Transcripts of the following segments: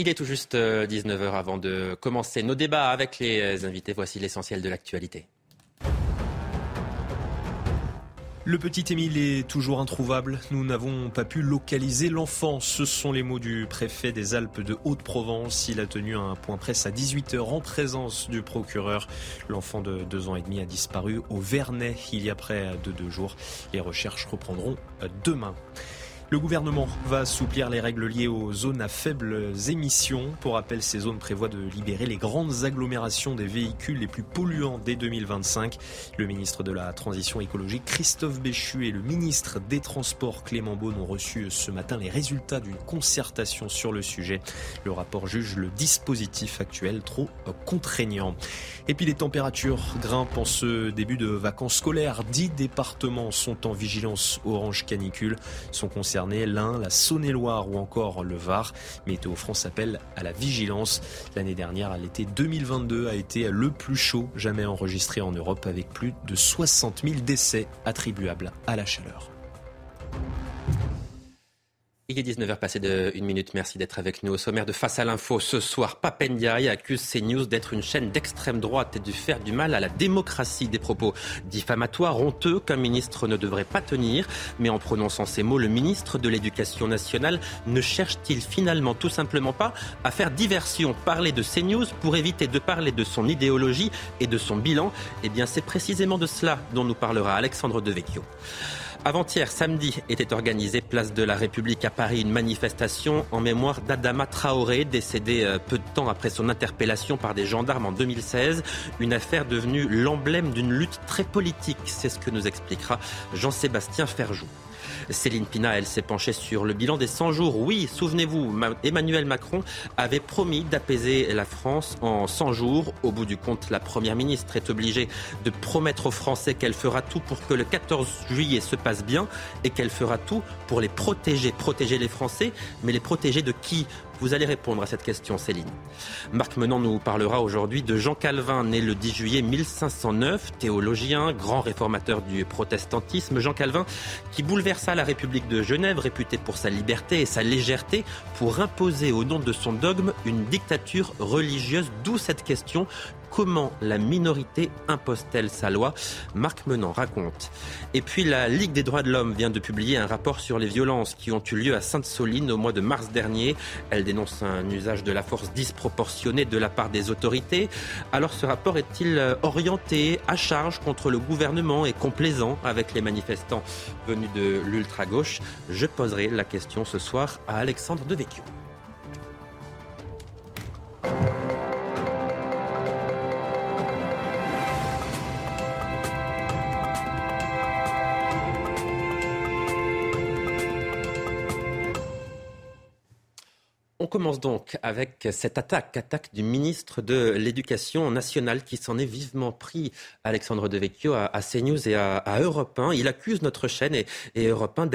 Il est tout juste 19h euh, avant de commencer nos débats avec les invités. Voici l'essentiel de l'actualité. Le petit Émile est toujours introuvable. Nous n'avons pas pu localiser l'enfant. Ce sont les mots du préfet des Alpes de Haute-Provence. Il a tenu un point presse à 18h en présence du procureur. L'enfant de deux ans et demi a disparu au Vernet il y a près de deux jours. Les recherches reprendront demain. Le gouvernement va assouplir les règles liées aux zones à faibles émissions. Pour rappel, ces zones prévoient de libérer les grandes agglomérations des véhicules les plus polluants dès 2025. Le ministre de la Transition écologique Christophe Béchu et le ministre des Transports Clément Beaune ont reçu ce matin les résultats d'une concertation sur le sujet. Le rapport juge le dispositif actuel trop contraignant. Et puis les températures grimpent en ce début de vacances scolaires. Dix départements sont en vigilance orange canicule. Sont concernés l'Ain, la Saône-et-Loire ou encore le Var. Météo France appelle à la vigilance. L'année dernière, l'été 2022, a été le plus chaud jamais enregistré en Europe avec plus de 60 000 décès attribuables à la chaleur. Il est 19h passé de une minute. Merci d'être avec nous. Au sommaire de Face à l'info ce soir, Papendiaï accuse CNews d'être une chaîne d'extrême droite et de faire du mal à la démocratie. Des propos diffamatoires, honteux, qu'un ministre ne devrait pas tenir. Mais en prononçant ces mots, le ministre de l'Éducation nationale ne cherche-t-il finalement tout simplement pas à faire diversion, parler de CNews pour éviter de parler de son idéologie et de son bilan? Eh bien, c'est précisément de cela dont nous parlera Alexandre Devecchio. Avant-hier, samedi, était organisée place de la République à Paris une manifestation en mémoire d'Adama Traoré, décédé euh, peu de temps après son interpellation par des gendarmes en 2016. Une affaire devenue l'emblème d'une lutte très politique. C'est ce que nous expliquera Jean-Sébastien Ferjou. Céline Pina, elle s'est penchée sur le bilan des 100 jours. Oui, souvenez-vous, Emmanuel Macron avait promis d'apaiser la France en 100 jours. Au bout du compte, la Première ministre est obligée de promettre aux Français qu'elle fera tout pour que le 14 juillet se passe bien et qu'elle fera tout pour les protéger. Protéger les Français, mais les protéger de qui? Vous allez répondre à cette question, Céline. Marc Menant nous parlera aujourd'hui de Jean Calvin, né le 10 juillet 1509, théologien, grand réformateur du protestantisme. Jean Calvin qui bouleversa la République de Genève, réputée pour sa liberté et sa légèreté, pour imposer au nom de son dogme une dictature religieuse. D'où cette question Comment la minorité impose-t-elle sa loi Marc Menant raconte. Et puis la Ligue des droits de l'homme vient de publier un rapport sur les violences qui ont eu lieu à Sainte-Soline au mois de mars dernier. Elle dénonce un usage de la force disproportionné de la part des autorités. Alors ce rapport est-il orienté à charge contre le gouvernement et complaisant avec les manifestants venus de l'ultra-gauche? Je poserai la question ce soir à Alexandre Devecchio. On commence donc avec cette attaque, attaque du ministre de l'Éducation nationale qui s'en est vivement pris, Alexandre Devecchio, à, à CNews et à, Europe 1. Il accuse notre chaîne et, Europe 1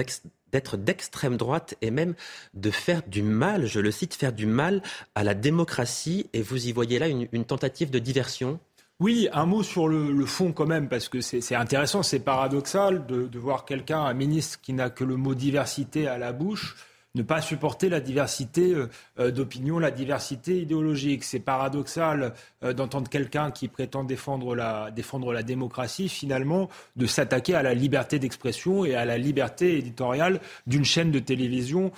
d'être d'extrême droite et même de faire du mal, je le cite, faire du mal à la démocratie. Et vous y voyez là une, tentative de diversion? Oui, un mot sur le, fond quand même, parce que c'est intéressant, c'est paradoxal de, de voir quelqu'un, un ministre qui n'a que le mot diversité à la bouche, ne pas supporter la diversité euh, euh, d'opinion, la diversité idéologique. C'est paradoxal euh, d'entendre quelqu'un qui prétend défendre la, défendre la démocratie, finalement, de s'attaquer à la liberté d'expression et à la liberté éditoriale d'une chaîne de télévision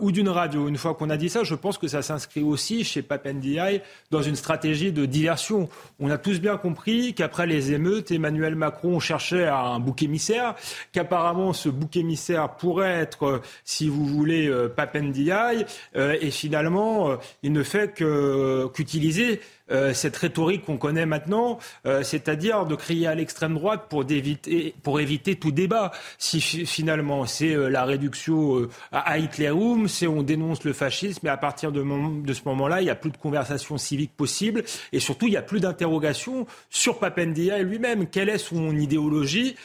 ou d'une radio. Une fois qu'on a dit ça, je pense que ça s'inscrit aussi chez Papendiaï dans une stratégie de diversion. On a tous bien compris qu'après les émeutes, Emmanuel Macron cherchait un bouc émissaire, qu'apparemment ce bouc émissaire pourrait être, si vous voulez, Papendiaï, euh, et finalement, euh, il ne fait qu'utiliser euh, cette rhétorique qu'on connaît maintenant, euh, c'est-à-dire de crier à l'extrême droite pour, éviter, pour éviter tout débat. Si finalement c'est euh, la réduction à Hitlerum, c'est on dénonce le fascisme, et à partir de, ce moment-là, il n'y a plus de conversation civique possible, et surtout il n'y a plus d'interrogation sur Papendia et lui-même. Quelle est son idéologie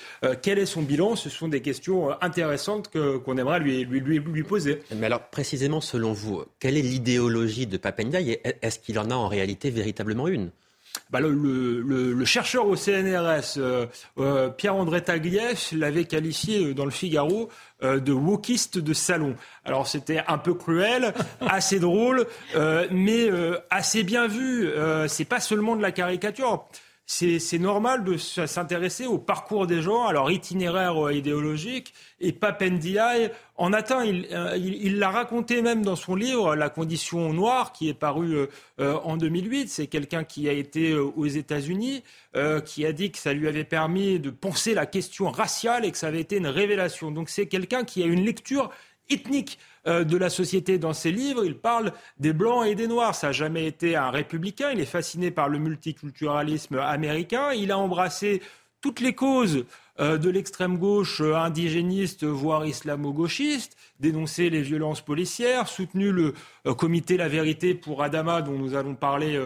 Quel est son bilan? Ce sont des questions intéressantes qu'on aimerait lui, lui, poser. Mais alors précisément selon vous, quelle est l'idéologie de Papendia? Est-ce qu'il en a en réalité véritablement une bah, le, chercheur au CNRS, Pierre-André Tagliès, l'avait qualifié dans le Figaro de wokiste de salon. Alors c'était un peu cruel, assez drôle, mais assez bien vu. c'est pas seulement de la caricature c'est normal de s'intéresser au parcours des gens, à leur itinéraire euh, idéologique. Et Papendiaï en atteint. Euh, il l'a raconté même dans son livre La condition noire, qui est paru euh, en 2008. C'est quelqu'un qui a été aux États-Unis, qui a dit que ça lui avait permis de penser la question raciale et que ça avait été une révélation. Donc c'est quelqu'un qui a une lecture ethnique euh, de la société dans ses livres. Il parle des blancs et des noirs. Ça n'a jamais été un républicain. Il est fasciné par le multiculturalisme américain. Il a embrassé toutes les causes euh, de l'extrême gauche euh, indigéniste, voire islamo-gauchiste, dénoncé les violences policières, soutenu le comité La Vérité pour Adama, dont nous allons parler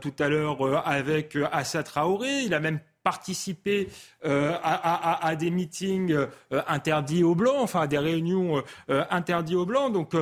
tout à l'heure avec Assa Traoré. Il a même participer euh, à, des meetings euh, interdits aux Blancs, enfin à des réunions euh, interdites aux Blancs. Donc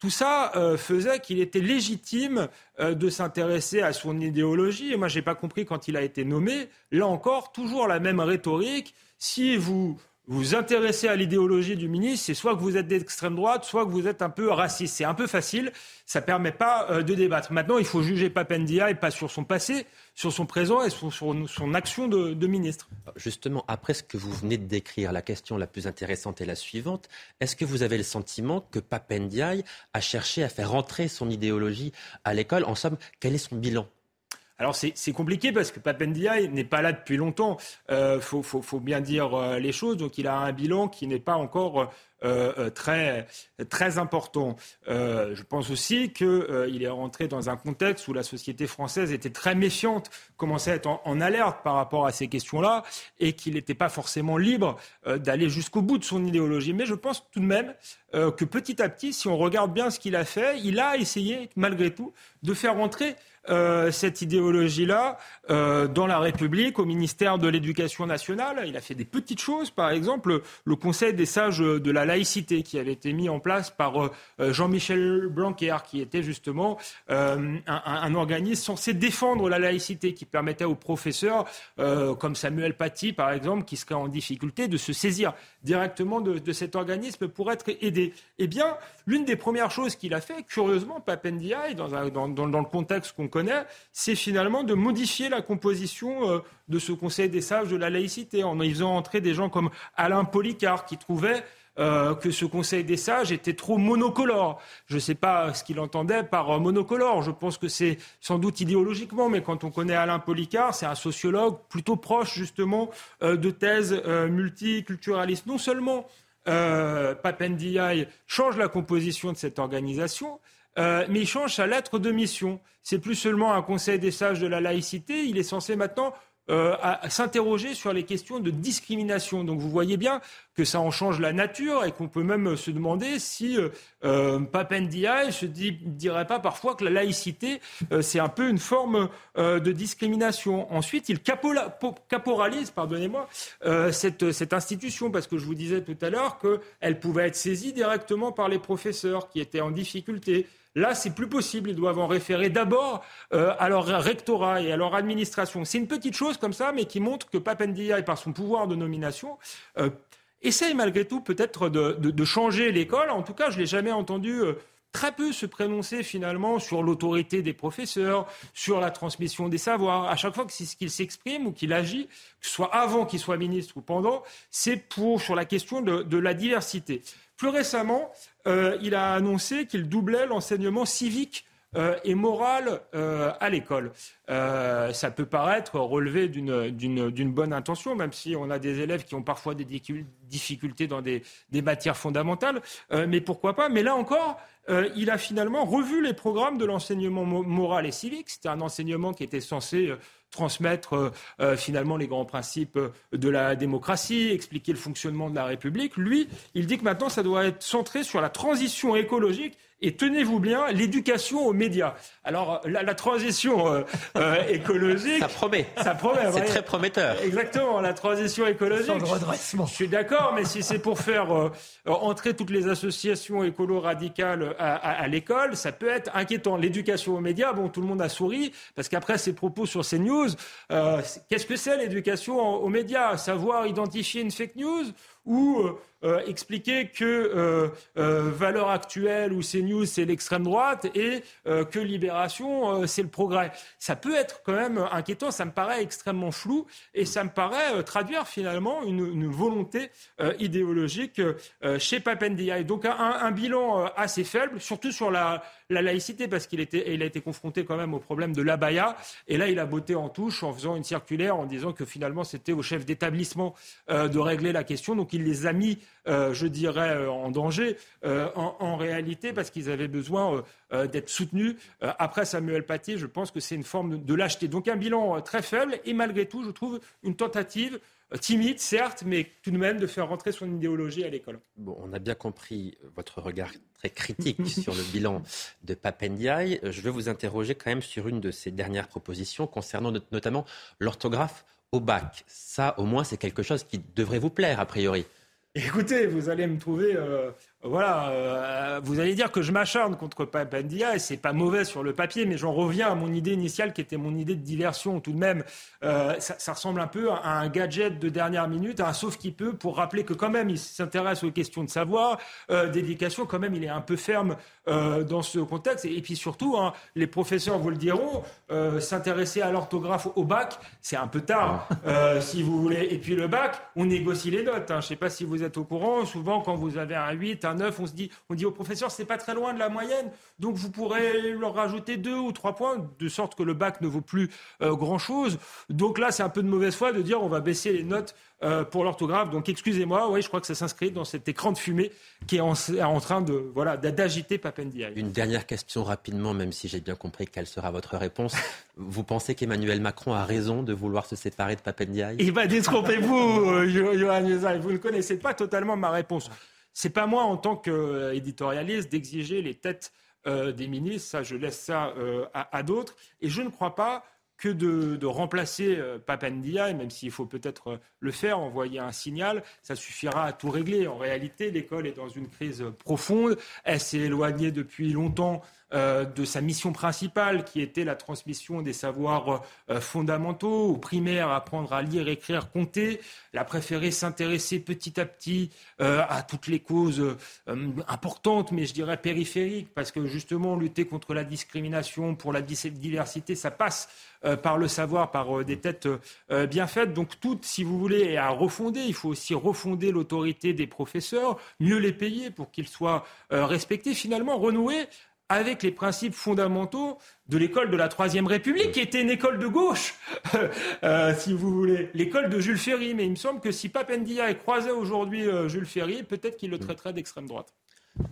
tout ça faisait qu'il était légitime de s'intéresser à son idéologie. Et moi, je n'ai pas compris quand il a été nommé. Là encore, toujours la même rhétorique. Si vous vous intéressez à l'idéologie du ministre, c'est soit que vous êtes d'extrême droite, soit que vous êtes un peu raciste. C'est un peu facile, ça ne permet pas euh, de débattre. Maintenant, il faut juger Papendia et pas sur son passé, sur son présent et sur son, action de, ministre. Justement, après ce que vous venez de décrire, la question la plus intéressante est la suivante. Est-ce que vous avez le sentiment que Papendiaï a cherché à faire rentrer son idéologie à l'école? En somme, quel est son bilan? Alors c'est compliqué parce que Papendia n'est pas là depuis longtemps. Il euh, faut, bien dire euh, les choses. Donc il a un bilan qui n'est pas encore euh, très, très important. je pense aussi qu'il est rentré dans un contexte où la société française était très méfiante, commençait à être en, alerte par rapport à ces questions-là et qu'il n'était pas forcément libre d'aller jusqu'au bout de son idéologie. Mais je pense tout de même que petit à petit, si on regarde bien ce qu'il a fait, il a essayé malgré tout de faire rentrer euh, cette idéologie-là euh, dans la République, au ministère de l'Éducation nationale. Il a fait des petites choses, par exemple le Conseil des sages de la laïcité qui avait été mis en place par euh, Jean-Michel Blanquer, qui était justement un, un, organisme censé défendre la laïcité, qui permettait aux professeurs, comme Samuel Paty par exemple, qui serait en difficulté, de se saisir directement de, cet organisme pour être aidé. Eh bien, l'une des premières choses qu'il a fait, curieusement, Papendiaï, dans, dans, le contexte qu'on connaît, c'est finalement de modifier la composition euh, de ce Conseil des sages de la laïcité en y faisant entrer des gens comme Alain Policard qui trouvait euh, que ce Conseil des sages était trop monocolore. Je ne sais pas ce qu'il entendait par euh, monocolore. Je pense que c'est sans doute idéologiquement, mais quand on connaît Alain Policard, c'est un sociologue plutôt proche justement de thèses multiculturalistes. Non seulement euh, Papendiaï change la composition de cette organisation, euh, mais il change sa lettre de mission. C'est plus seulement un conseil des sages de la laïcité, il est censé maintenant euh, s'interroger sur les questions de discrimination. Donc vous voyez bien que ça en change la nature et qu'on peut même se demander si euh, euh Papendia se dit, dirait pas parfois que la laïcité, c'est un peu une forme de discrimination. Ensuite, il caporalise, pardonnez-moi, cette institution, parce que je vous disais tout à l'heure qu'elle pouvait être saisie directement par les professeurs qui étaient en difficulté. Là, c'est plus possible. Ils doivent en référer d'abord euh, à leur rectorat et à leur administration. C'est une petite chose comme ça, mais qui montre que Papendia, par son pouvoir de nomination, euh, essaye malgré tout peut-être de, changer l'école. En tout cas, je l'ai jamais entendu. Euh, très peu se prononcer finalement sur l'autorité des professeurs, sur la transmission des savoirs. À chaque fois qu'il s'exprime ou qu'il agit, que ce soit avant qu'il soit ministre ou pendant, c'est pour sur la question de la diversité. Plus récemment, euh, il a annoncé qu'il doublait l'enseignement civique euh, et moral euh, à l'école. ça peut paraître relevé d'une bonne intention, même si on a des élèves qui ont parfois des difficultés dans des, des matières fondamentales. mais pourquoi pas Mais là encore, il a finalement revu les programmes de l'enseignement moral et civique. C'était un enseignement qui était censé transmettre euh, euh, finalement les grands principes euh, de la démocratie, expliquer le fonctionnement de la République. Lui, il dit que maintenant, ça doit être centré sur la transition écologique et tenez-vous bien, l'éducation aux médias. Alors la, transition écologique. Ça promet. Ça promet. C'est très prometteur. Exactement, la transition écologique. Sans le redressement. Je suis d'accord, mais si c'est pour faire entrer toutes les associations écolo radicales à, à l'école, ça peut être inquiétant. L'éducation aux médias, bon, tout le monde a souri parce qu'après ces propos sur CNews, euh, qu'est-ce que c'est l'éducation aux médias? Savoir identifier une fake news ou euh, euh, expliquer que euh, euh, Valeurs Actuelles ou CNews, c'est l'extrême droite et que Libération, c'est le progrès. Ça peut être quand même inquiétant, ça me paraît extrêmement flou et ça me paraît traduire finalement une, une volonté idéologique chez Papendia. donc un, un, bilan assez faible, surtout sur la, la laïcité, parce qu'il il a été confronté quand même au problème de l'abaya. Et là, il a botté en touche en faisant une circulaire en disant que finalement, c'était au chef d'établissement de régler la question. Donc, il les a mis euh, je dirais, euh, en danger euh, en, réalité parce qu'ils avaient besoin d'être soutenus. après Samuel Paty, je pense que c'est une forme de lâcheté. Donc un bilan très faible et malgré tout, je trouve une tentative timide, certes, mais tout de même de faire rentrer son idéologie à l'école. Bon, on a bien compris votre regard très critique sur le bilan de Papendiaï. Je veux vous interroger quand même sur une de ses dernières propositions concernant notamment l'orthographe au bac. Ça, au moins, c'est quelque chose qui devrait vous plaire, a priori. Écoutez, vous allez me trouver euh, voilà, euh, vous allez dire que je m'acharne contre Papandia et c'est pas mauvais sur le papier, mais j'en reviens à mon idée initiale qui était mon idée de diversion tout de même. Euh, ça, ressemble un peu à un gadget de dernière minute, à un sauf qui peut pour rappeler que quand même il s'intéresse aux questions de savoir, euh, d'éducation, quand même il est un peu ferme dans ce contexte. Et, puis surtout, hein, les professeurs vous le diront, s'intéresser à l'orthographe au bac, c'est un peu tard, si vous voulez. Et puis le bac, on négocie les notes. Hein. Je sais pas si vous êtes au courant, souvent quand vous avez un 8, un on se dit, on dit au professeur, c'est pas très loin de la moyenne, donc vous pourrez leur rajouter deux ou trois points, de sorte que le bac ne vaut plus euh, grand-chose. Donc là, c'est un peu de mauvaise foi de dire, on va baisser les notes euh, pour l'orthographe. Donc excusez-moi, oui, je crois que ça s'inscrit dans cet écran de fumée qui est en, train de voilà d'agiter Papendiaï. Une dernière question rapidement, même si j'ai bien compris quelle sera votre réponse. Vous pensez qu'Emmanuel Macron a raison de vouloir se séparer de Papendiaï? Eh bien, détrompez-vous, euh, Johan Vous ne connaissez pas totalement ma réponse. C'est pas moi, en tant qu'éditorialiste, d'exiger les têtes euh, des ministres. Ça, je laisse ça euh, à, d'autres. Et je ne crois pas que de, remplacer euh, Papendia, même s'il faut peut-être le faire, envoyer un signal, ça suffira à tout régler. En réalité, l'école est dans une crise profonde. Elle s'est éloignée depuis longtemps euh, de sa mission principale, qui était la transmission des savoirs euh, fondamentaux, aux primaires, apprendre à lire, écrire, compter. Elle a préféré s'intéresser petit à petit euh, à toutes les causes importantes, mais je dirais périphériques, parce que justement, lutter contre la discrimination, pour la diversité, ça passe par le savoir, par des têtes bien faites. Donc tout, si vous voulez, à refonder. Il faut aussi refonder l'autorité des professeurs, mieux les payer pour qu'ils soient respectés, finalement renouer avec les principes fondamentaux de l'école de la Troisième République, qui était une école de gauche, euh, si vous voulez, l'école de Jules Ferry. Mais il me semble que si Papendia croisait aujourd'hui euh, Jules Ferry, peut-être qu'il le traiterait d'extrême droite.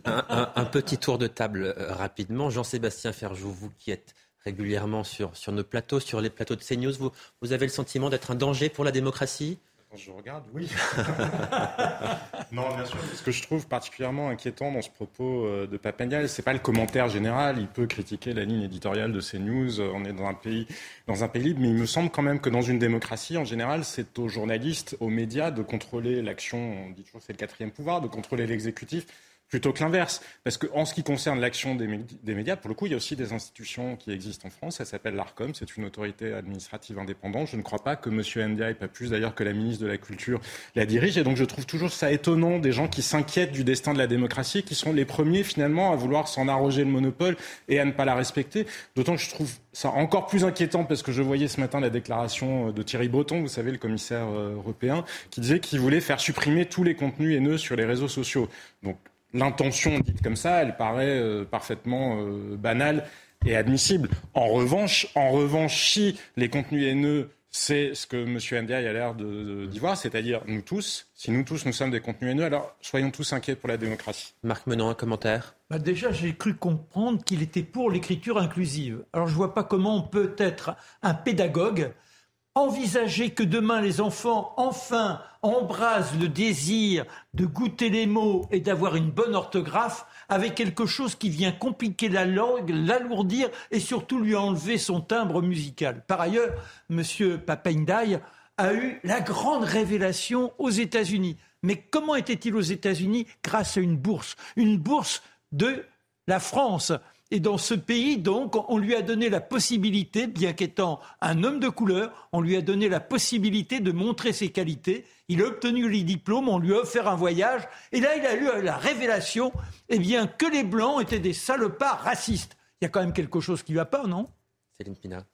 Un, petit tour de table euh, rapidement. Jean-Sébastien Ferjou, vous qui êtes régulièrement sur, sur nos plateaux, sur les plateaux de CNews, vous, vous avez le sentiment d'être un danger pour la démocratie? Je regarde, oui. non, bien sûr. Ce que je trouve particulièrement inquiétant dans ce propos euh, de Papendial, c'est pas le commentaire général. Il peut critiquer la ligne éditoriale de CNews. Euh, on est dans un pays, dans un pays libre, mais il me semble quand même que dans une démocratie, en général, c'est aux journalistes, aux médias de contrôler l'action. On dit toujours que c'est le quatrième pouvoir, de contrôler l'exécutif plutôt que l'inverse. Parce qu'en ce qui concerne l'action des, médias, pour le coup, il y a aussi des institutions qui existent en France. Ça s'appelle l'ARCOM, c'est une autorité administrative indépendante. Je ne crois pas que M. Ndiaye, pas plus d'ailleurs que la ministre de la Culture, la dirige. Et donc je trouve toujours ça étonnant des gens qui s'inquiètent du destin de la démocratie, qui sont les premiers finalement à vouloir s'en arroger le monopole et à ne pas la respecter. D'autant que je trouve ça encore plus inquiétant parce que je voyais ce matin la déclaration de Thierry Breton, vous savez, le commissaire euh, européen, qui disait qu'il voulait faire supprimer tous les contenus haineux sur les réseaux sociaux. Donc l'intention dite comme ça, elle paraît euh, parfaitement euh, banale et admissible. En revanche, en revanche, si les contenus haineux, c'est ce que M. Ndiaye a l'air d'y voir, c'est-à-dire nous tous, si nous tous nous sommes des contenus haineux, alors soyons tous inquiets pour la démocratie. Marc Menon, un commentaire bah Déjà, j'ai cru comprendre qu'il était pour l'écriture inclusive. Alors je ne vois pas comment on peut être un pédagogue envisager que demain les enfants, enfin, embrasent le désir de goûter les mots et d'avoir une bonne orthographe avec quelque chose qui vient compliquer la langue, l'alourdir et surtout lui enlever son timbre musical. Par ailleurs, M. Papendai a eu la grande révélation aux États-Unis. Mais comment était-il aux États-Unis Grâce à une bourse? Une bourse de la France. Et dans ce pays, donc, on lui a donné la possibilité, bien qu'étant un homme de couleur, on lui a donné la possibilité de montrer ses qualités. Il a obtenu les diplômes, on lui a offert un voyage. Et là, il a eu la révélation, eh bien, que les Blancs étaient des salopards racistes. Il y a quand même quelque chose qui ne va pas, non? Céline Pina.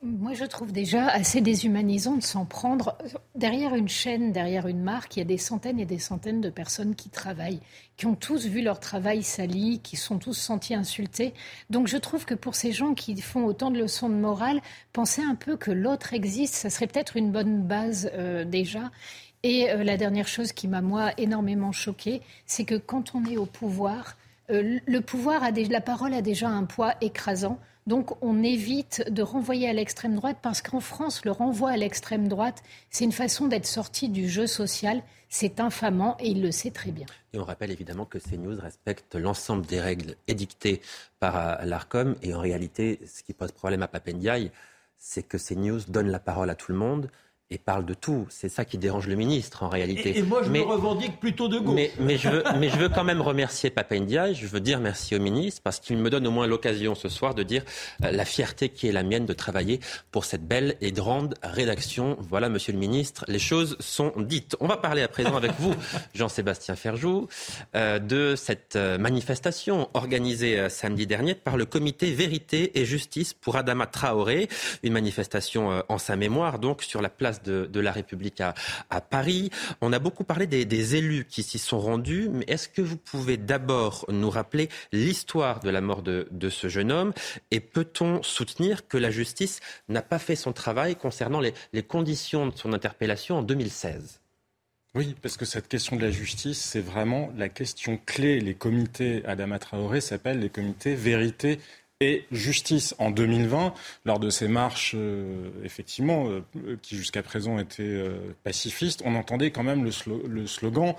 Moi, je trouve déjà assez déshumanisant de s'en prendre. Derrière une chaîne, derrière une marque, il y a des centaines et des centaines de personnes qui travaillent, qui ont tous vu leur travail sali, qui sont tous sentis insultés. Donc, je trouve que pour ces gens qui font autant de leçons de morale, penser un peu que l'autre existe, ça serait peut-être une bonne base euh, déjà. Et euh, la dernière chose qui m'a, moi, énormément choquée, c'est que quand on est au pouvoir, euh, le pouvoir a la parole a déjà un poids écrasant. Donc on évite de renvoyer à l'extrême droite parce qu'en France, le renvoi à l'extrême droite, c'est une façon d'être sorti du jeu social. C'est infamant et il le sait très bien. Et on rappelle évidemment que CNews respecte l'ensemble des règles édictées par l'ARCOM. Et en réalité, ce qui pose problème à Papendiaï, c'est que CNews donne la parole à tout le monde et parle de tout. C'est ça qui dérange le ministre en réalité. Et, moi, je me revendique plutôt de gauche. Mais, mais, je veux, mais je veux quand même remercier Papendia et je veux dire merci au ministre parce qu'il me donne au moins l'occasion ce soir de dire euh, la fierté qui est la mienne de travailler pour cette belle et grande rédaction. Voilà, monsieur le ministre, les choses sont dites. On va parler à présent avec vous, Jean-Sébastien Ferjou, euh, de cette euh, manifestation organisée samedi dernier par le comité Vérité et Justice pour Adama Traoré. Une manifestation en sa mémoire, donc, sur la place de, la République à, Paris. On a beaucoup parlé des, élus qui s'y sont rendus, mais est-ce que vous pouvez d'abord nous rappeler l'histoire de la mort de, ce jeune homme et peut-on soutenir que la justice n'a pas fait son travail concernant les, conditions de son interpellation en 2016 oui, parce que cette question de la justice, c'est vraiment la question clé. Les comités Adama Traoré s'appellent les comités vérité et justice en 2020, lors de ces marches, euh, effectivement, euh, qui jusqu'à présent étaient euh, pacifistes, on entendait quand même le, slogan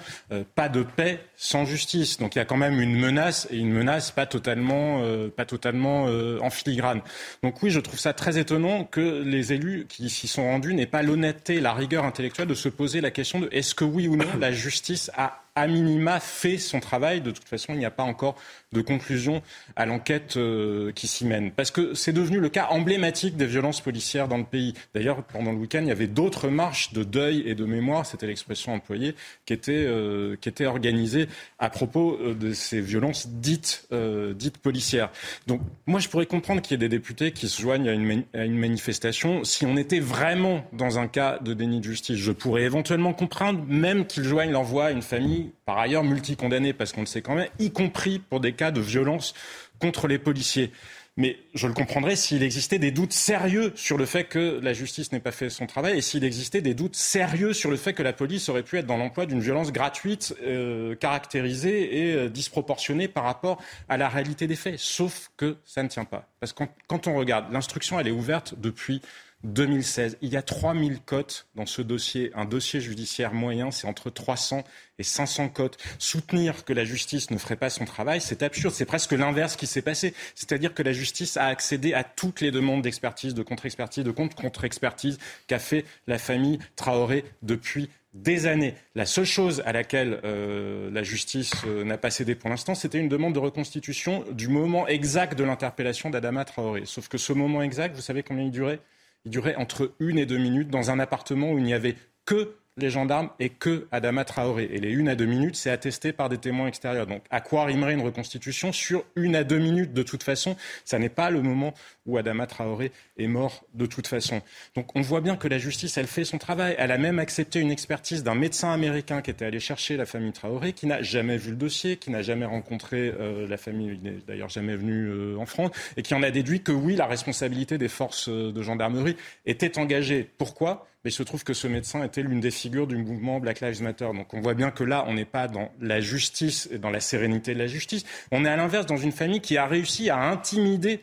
pas de paix sans justice. Donc il y a quand même une menace et une menace pas totalement, pas totalement en filigrane. Donc oui, je trouve ça très étonnant que les élus qui s'y sont rendus n'aient pas l'honnêteté, la rigueur intellectuelle de se poser la question de est-ce que oui ou non la justice a à minima fait son travail. De toute façon, il n'y a pas encore de conclusion à l'enquête euh, qui s'y mène. Parce que c'est devenu le cas emblématique des violences policières dans le pays. D'ailleurs, pendant le week-end, il y avait d'autres marches de deuil et de mémoire, c'était l'expression employée, qui étaient, euh, qui étaient organisées à propos euh, de ces violences dites, dites policières. Donc moi, je pourrais comprendre qu'il y ait des députés qui se joignent à une, à une manifestation si on était vraiment dans un cas de déni de justice. Je pourrais éventuellement comprendre même qu'ils joignent l'envoi à une famille par ailleurs multicondamnés, parce qu'on le sait quand même, y compris pour des cas de violence contre les policiers. Mais je le comprendrais s'il existait des doutes sérieux sur le fait que la justice n'ait pas fait son travail et s'il existait des doutes sérieux sur le fait que la police aurait pu être dans l'emploi d'une violence gratuite, euh, caractérisée et euh, disproportionnée par rapport à la réalité des faits. Sauf que ça ne tient pas. Parce que quand on regarde, l'instruction, elle est ouverte depuis 2016. Il y a 3000 cotes dans ce dossier. Un dossier judiciaire moyen, c'est entre 300 et 500 cotes. Soutenir que la justice ne ferait pas son travail, c'est absurde. C'est presque l'inverse qui s'est passé. C'est-à-dire que la justice a accédé à toutes les demandes d'expertise, de contre-expertise, de contre-contre-expertise qu'a fait la famille Traoré depuis des années. La seule chose à laquelle euh, la justice euh, n'a pas cédé pour l'instant, c'était une demande de reconstitution du moment exact de l'interpellation d'Adama Traoré. Sauf que ce moment exact, vous savez combien il durait? Il durait entre une et deux minutes dans un appartement où il n'y avait que les gendarmes et que Adama Traoré. Et les une à deux minutes, c'est attesté par des témoins extérieurs. Donc, à quoi rimerait une reconstitution sur une à deux minutes De toute façon, ça n'est pas le moment où Adama Traoré est mort de toute façon. Donc, on voit bien que la justice, elle fait son travail. Elle a même accepté une expertise d'un médecin américain qui était allé chercher la famille Traoré, qui n'a jamais vu le dossier, qui n'a jamais rencontré euh, la famille, il n'est d'ailleurs jamais venu euh, en France, et qui en a déduit que oui, la responsabilité des forces euh, de gendarmerie était engagée. Pourquoi? Mais il se trouve que ce médecin était l'une des figures du mouvement Black Lives Matter. Donc on voit bien que là, on n'est pas dans la justice et dans la sérénité de la justice. On est à l'inverse dans une famille qui a réussi à intimider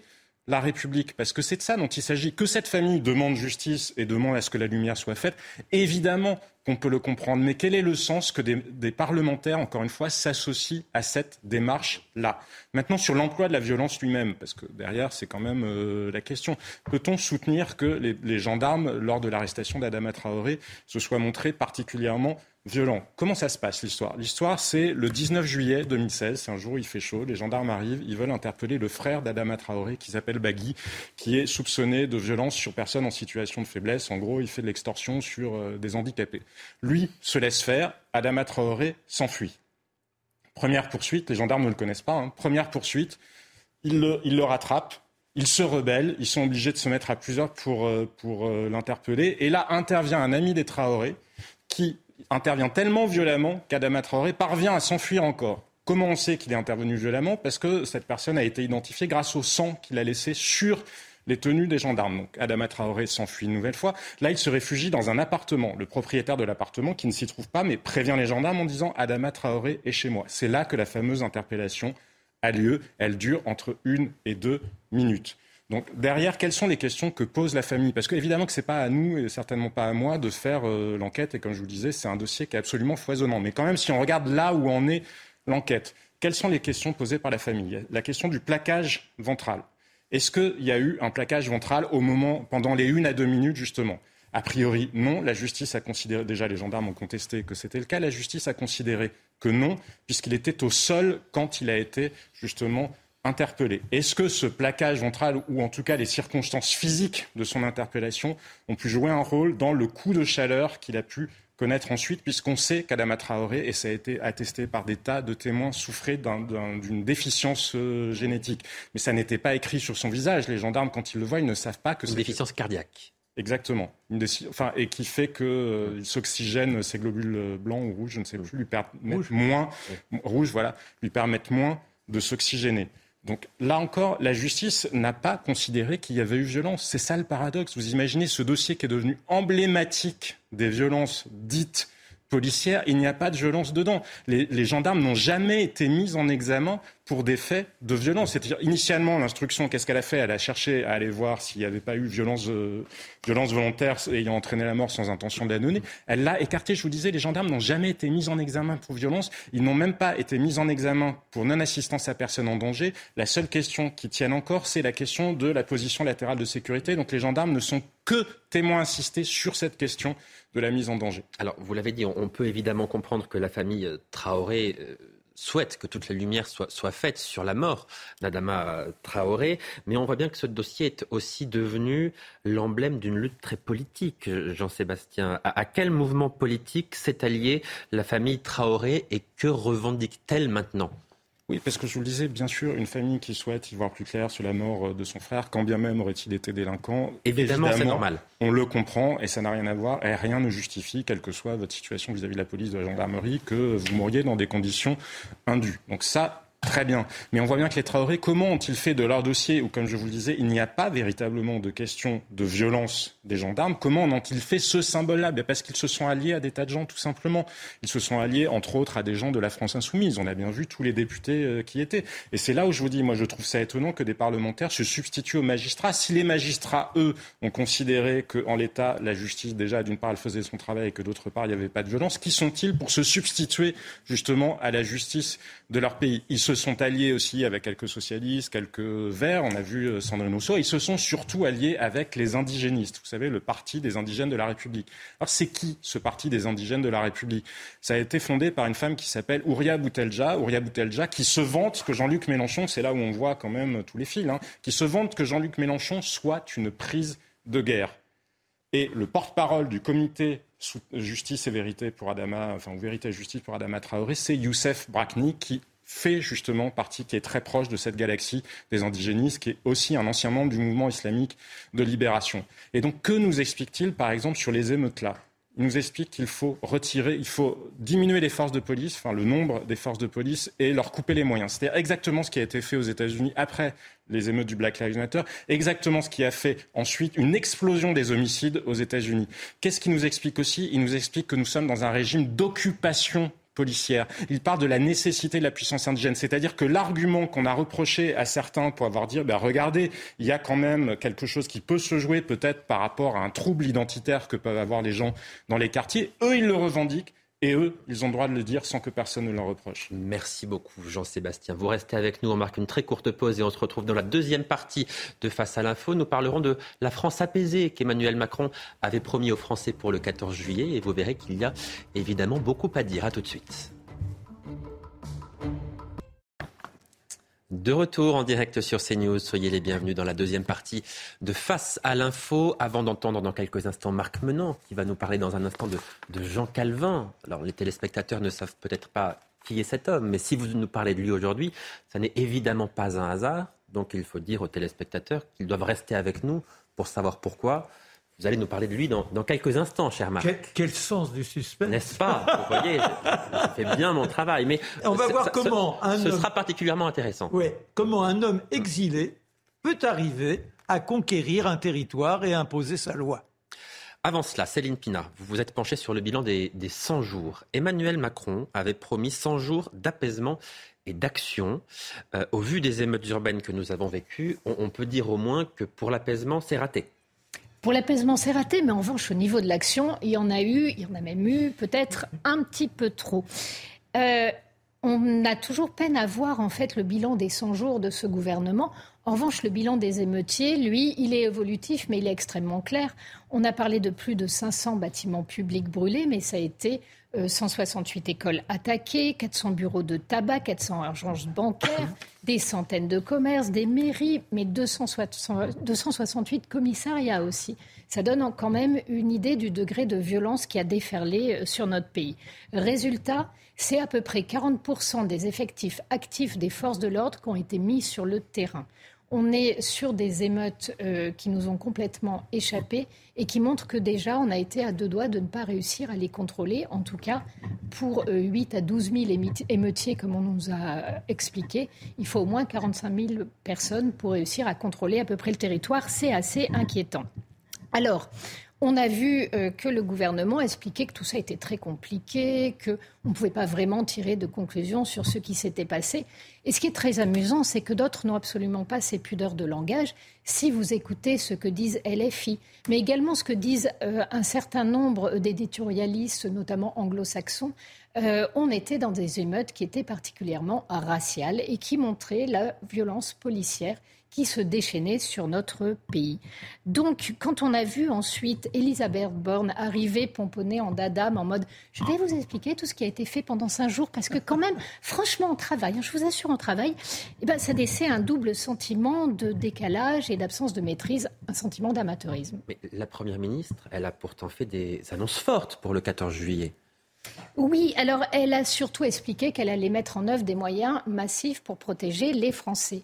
la République, parce que c'est de ça dont il s'agit, que cette famille demande justice et demande à ce que la lumière soit faite, évidemment qu'on peut le comprendre. Mais quel est le sens que des, parlementaires, encore une fois, s'associent à cette démarche-là? Maintenant, sur l'emploi de la violence lui-même, parce que derrière, c'est quand même euh, la question. Peut-on soutenir que les, les gendarmes, lors de l'arrestation d'Adama Traoré, se soient montrés particulièrement violent. Comment ça se passe l'histoire? L'histoire, c'est le 19 juillet 2016. C'est un jour où il fait chaud. Les gendarmes arrivent. Ils veulent interpeller le frère d'Adama Traoré, qui s'appelle Bagui, qui est soupçonné de violence sur personnes en situation de faiblesse. En gros, il fait de l'extorsion sur euh, des handicapés. Lui se laisse faire. Adama Traoré s'enfuit. Première poursuite. Les gendarmes ne le connaissent pas. Hein. Première poursuite. Ils le, il le rattrapent. Ils se rebellent, ils sont obligés de se mettre à plusieurs pour, euh, pour euh, l'interpeller. Et là intervient un ami des Traoré qui intervient tellement violemment qu'Adama Traoré parvient à s'enfuir encore. Comment on sait qu'il est intervenu violemment? Parce que cette personne a été identifiée grâce au sang qu'il a laissé sur les tenues des gendarmes. Donc Adama Traoré s'enfuit une nouvelle fois. Là, il se réfugie dans un appartement. Le propriétaire de l'appartement, qui ne s'y trouve pas, mais prévient les gendarmes en disant Adama Traoré est chez moi. C'est là que la fameuse interpellation a lieu. Elle dure entre une et deux minutes. Donc derrière, quelles sont les questions que pose la famille? Parce qu'évidemment que ce n'est pas à nous et certainement pas à moi de faire euh, l'enquête. Et comme je vous le disais, c'est un dossier qui est absolument foisonnant. Mais quand même, si on regarde là où en est l'enquête, quelles sont les questions posées par la famille? La question du plaquage ventral. Est-ce qu'il y a eu un plaquage ventral au moment, pendant les une à deux minutes justement? A priori, non. La justice a considéré, déjà les gendarmes ont contesté que c'était le cas, la justice a considéré que non, puisqu'il était au sol quand il a été justement interpellé. Est-ce que ce plaquage ventral, ou en tout cas les circonstances physiques de son interpellation, ont pu jouer un rôle dans le coup de chaleur qu'il a pu connaître ensuite, puisqu'on sait qu'Adama Traoré, et ça a été attesté par des tas de témoins, souffrait d'une déficience euh, génétique. Mais ça n'était pas écrit sur son visage. Les gendarmes, quand ils le voient, ils ne savent pas que c'est... Une déficience cardiaque. Exactement. Une enfin, et qui fait qu'il euh, s'oxygène, ses globules blancs ou rouges, je ne sais plus, lui permettent moins, rouge, voilà, lui permettent moins de s'oxygéner. Donc là encore, la justice n'a pas considéré qu'il y avait eu violence. C'est ça le paradoxe. Vous imaginez ce dossier qui est devenu emblématique des violences dites policières, il n'y a pas de violence dedans. Les, gendarmes n'ont jamais été mis en examen pour des faits de violence. C'est-à-dire, initialement, l'instruction, qu'est-ce qu'elle a fait? Elle a cherché à aller voir s'il n'y avait pas eu violence, euh, violence volontaire ayant entraîné la mort sans intention de. Elle l'a écarté. Je vous disais, les gendarmes n'ont jamais été mis en examen pour violence. Ils n'ont même pas été mis en examen pour non-assistance à personne en danger. La seule question qui tienne encore, c'est la question de la position latérale de sécurité. Donc les gendarmes ne sont que témoins assistés sur cette question de la mise en danger. Alors, vous l'avez dit, on peut évidemment comprendre que la famille Traoré euh, souhaite que toute la lumière soit, faite sur la mort d'Adama Traoré, mais on voit bien que ce dossier est aussi devenu l'emblème d'une lutte très politique, Jean-Sébastien. À, quel mouvement politique s'est alliée la famille Traoré et que revendique-t-elle maintenant? Oui, parce que je vous le disais, bien sûr, une famille qui souhaite y voir plus clair sur la mort euh, de son frère, quand bien même aurait-il été délinquant, évidemment, c'est normal. On le comprend et ça n'a rien à voir et rien ne justifie, quelle que soit votre situation vis-à-vis de la police, de la gendarmerie, que vous mouriez dans des conditions indues. Donc ça, Très bien. Mais on voit bien que les Traoré, comment ont-ils fait de leur dossier, où comme je vous le disais, il n'y a pas véritablement de question de violence des gendarmes, comment ont-ils fait ce symbole-là? Parce qu'ils se sont alliés à des tas de gens, tout simplement. Ils se sont alliés, entre autres, à des gens de la France insoumise. On a bien vu tous les députés euh, qui étaient. Et c'est là où je vous dis, moi je trouve ça étonnant que des parlementaires se substituent aux magistrats. Si les magistrats, eux, ont considéré qu'en l'état, la justice, déjà, d'une part, elle faisait son travail et que d'autre part, il n'y avait pas de violence, qui sont-ils pour se substituer justement à la justice de leur pays? Sont alliés aussi avec quelques socialistes, quelques verts. On a vu euh, Sandrine Rousseau. Ils se sont surtout alliés avec les indigénistes. Vous savez, le parti des indigènes de la République. Alors, c'est qui ce parti des indigènes de la République? Ça a été fondé par une femme qui s'appelle Ouria Boutelja. Ouria Boutelja, qui se vante que Jean-Luc Mélenchon, c'est là où on voit quand même tous les fils, hein, qui se vante que Jean-Luc Mélenchon soit une prise de guerre. Et le porte-parole du comité justice et vérité pour Adama, enfin, vérité et justice pour Adama Traoré, c'est Youssef Brakni, qui fait justement partie, qui est très proche de cette galaxie des indigénistes, qui est aussi un ancien membre du mouvement islamique de libération. Et donc, que nous explique-t-il, par exemple, sur les émeutes là il nous explique qu'il faut retirer, il faut diminuer les forces de police, enfin le nombre des forces de police et leur couper les moyens. C'est exactement ce qui a été fait aux États-Unis après les émeutes du Black Lives Matter, exactement ce qui a fait ensuite une explosion des homicides aux États-Unis. Qu'est-ce qui nous explique aussi? Il nous explique que nous sommes dans un régime d'occupation Il part de la nécessité de la puissance indigène. C'est-à-dire que l'argument qu'on a reproché à certains pour avoir dit, ben regardez, il y a quand même quelque chose qui peut se jouer peut-être par rapport à un trouble identitaire que peuvent avoir les gens dans les quartiers, eux, ils le revendiquent. Et eux, ils ont le droit de le dire sans que personne ne leur reproche. Merci beaucoup, Jean-Sébastien. Vous restez avec nous. On marque une très courte pause et on se retrouve dans la deuxième partie de Face à l'info. Nous parlerons de la France apaisée qu'Emmanuel Macron avait promis aux Français pour le 14 juillet. Et vous verrez qu'il y a évidemment beaucoup à dire. À tout de suite. De retour en direct sur CNews, soyez les bienvenus dans la deuxième partie de Face à l'info. Avant d'entendre dans quelques instants Marc Menant, qui va nous parler dans un instant de, Jean Calvin. Alors les téléspectateurs ne savent peut-être pas qui est cet homme, mais si vous nous parlez de lui aujourd'hui, ça n'est évidemment pas un hasard. Donc il faut dire aux téléspectateurs qu'ils doivent rester avec nous pour savoir pourquoi. Vous allez nous parler de lui dans, quelques instants, cher Marc. Quel, sens du suspense N'est-ce pas Vous voyez, je, fais bien mon travail. Mais on va voir comment un ce sera particulièrement intéressant. Oui, comment un homme exilé peut arriver à conquérir un territoire et imposer sa loi. Avant cela, Céline Pina, vous vous êtes penchée sur le bilan des, 100 jours. Emmanuel Macron avait promis 100 jours d'apaisement et d'action. Euh, au vu des émeutes urbaines que nous avons vécues, on peut dire au moins que pour l'apaisement, c'est raté. Pour l'apaisement, c'est raté, mais en revanche, au niveau de l'action, il y en a eu, il y en a même eu peut-être un petit peu trop. Euh, on a toujours peine à voir en fait le bilan des 100 jours de ce gouvernement. En revanche, le bilan des émeutiers, lui, il est évolutif, mais il est extrêmement clair. On a parlé de plus de 500 bâtiments publics brûlés, mais ça a été 168 euh, écoles attaquées, 400 bureaux de tabac, 400 agences bancaires, des centaines de commerces, des mairies, mais 268 commissariats aussi. Ça donne quand même une idée du degré de violence qui a déferlé euh, sur notre pays. Résultat, c'est à peu près 40% des effectifs actifs des forces de l'ordre qui ont été mis sur le terrain on est sur des émeutes euh, qui nous ont complètement échappé et qui montrent que déjà on a été à deux doigts de ne pas réussir à les contrôler. En tout cas, pour 8 euh, à 12 000 émeutiers, comme on nous a expliqué, il faut au moins 45 000 personnes pour réussir à contrôler à peu près le territoire. C'est assez inquiétant. Alors, on a vu euh, que le gouvernement expliquait que tout ça était très compliqué, qu'on ne pouvait pas vraiment tirer de conclusions sur ce qui s'était passé. Et ce qui est très amusant, c'est que d'autres n'ont absolument pas ces pudeurs de langage si vous écoutez ce que disent LFI, mais également ce que disent euh, un certain nombre d'éditorialistes, notamment anglo-saxons. Euh, on était dans des émeutes qui étaient particulièrement raciales et qui montraient la violence policière qui se déchaînait sur notre pays. Donc, quand on a vu ensuite Elisabeth Borne arriver pomponnée en dadam en mode je vais vous expliquer tout ce qui a été fait pendant cinq jours parce que quand même, franchement, on travaille, hein, je vous assure, on travaille, eh ben, ça laissait un double sentiment de décalage et d'absence de maîtrise, un sentiment d'amateurisme. Mais la Première ministre, elle a pourtant fait des annonces fortes pour le 14 juillet. Oui, alors elle a surtout expliqué qu'elle allait mettre en œuvre des moyens massifs pour protéger les Français.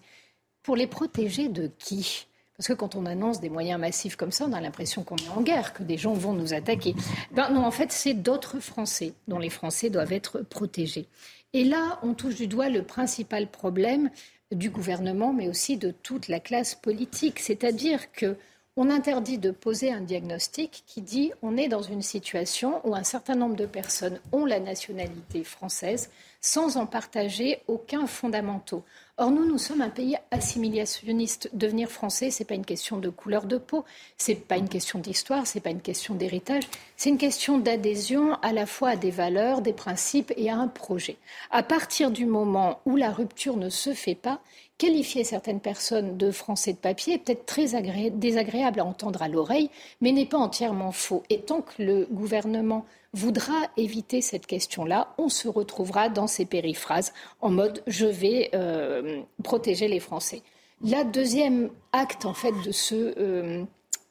Pour les protéger de qui? Parce que quand on annonce des moyens massifs comme ça, on a l'impression qu'on est en guerre, que des gens vont nous attaquer. Ben non, en fait, c'est d'autres Français dont les Français doivent être protégés. Et là, on touche du doigt le principal problème du gouvernement, mais aussi de toute la classe politique. C'est-à-dire que on interdit de poser un diagnostic qui dit on est dans une situation où un certain nombre de personnes ont la nationalité française sans en partager aucun fondamental. Or, nous, nous sommes un pays assimilationniste. Devenir français, ce n'est pas une question de couleur de peau, ce n'est pas une question d'histoire, ce n'est pas une question d'héritage, c'est une question d'adhésion à la fois à des valeurs, des principes et à un projet. À partir du moment où la rupture ne se fait pas, qualifier certaines personnes de français de papier est peut-être très désagréable à entendre à l'oreille, mais n'est pas entièrement faux. Et tant que le gouvernement voudra éviter cette question-là, on se retrouvera dans ces périphrases en mode je vais euh, protéger les Français. La deuxième acte en fait de ce euh,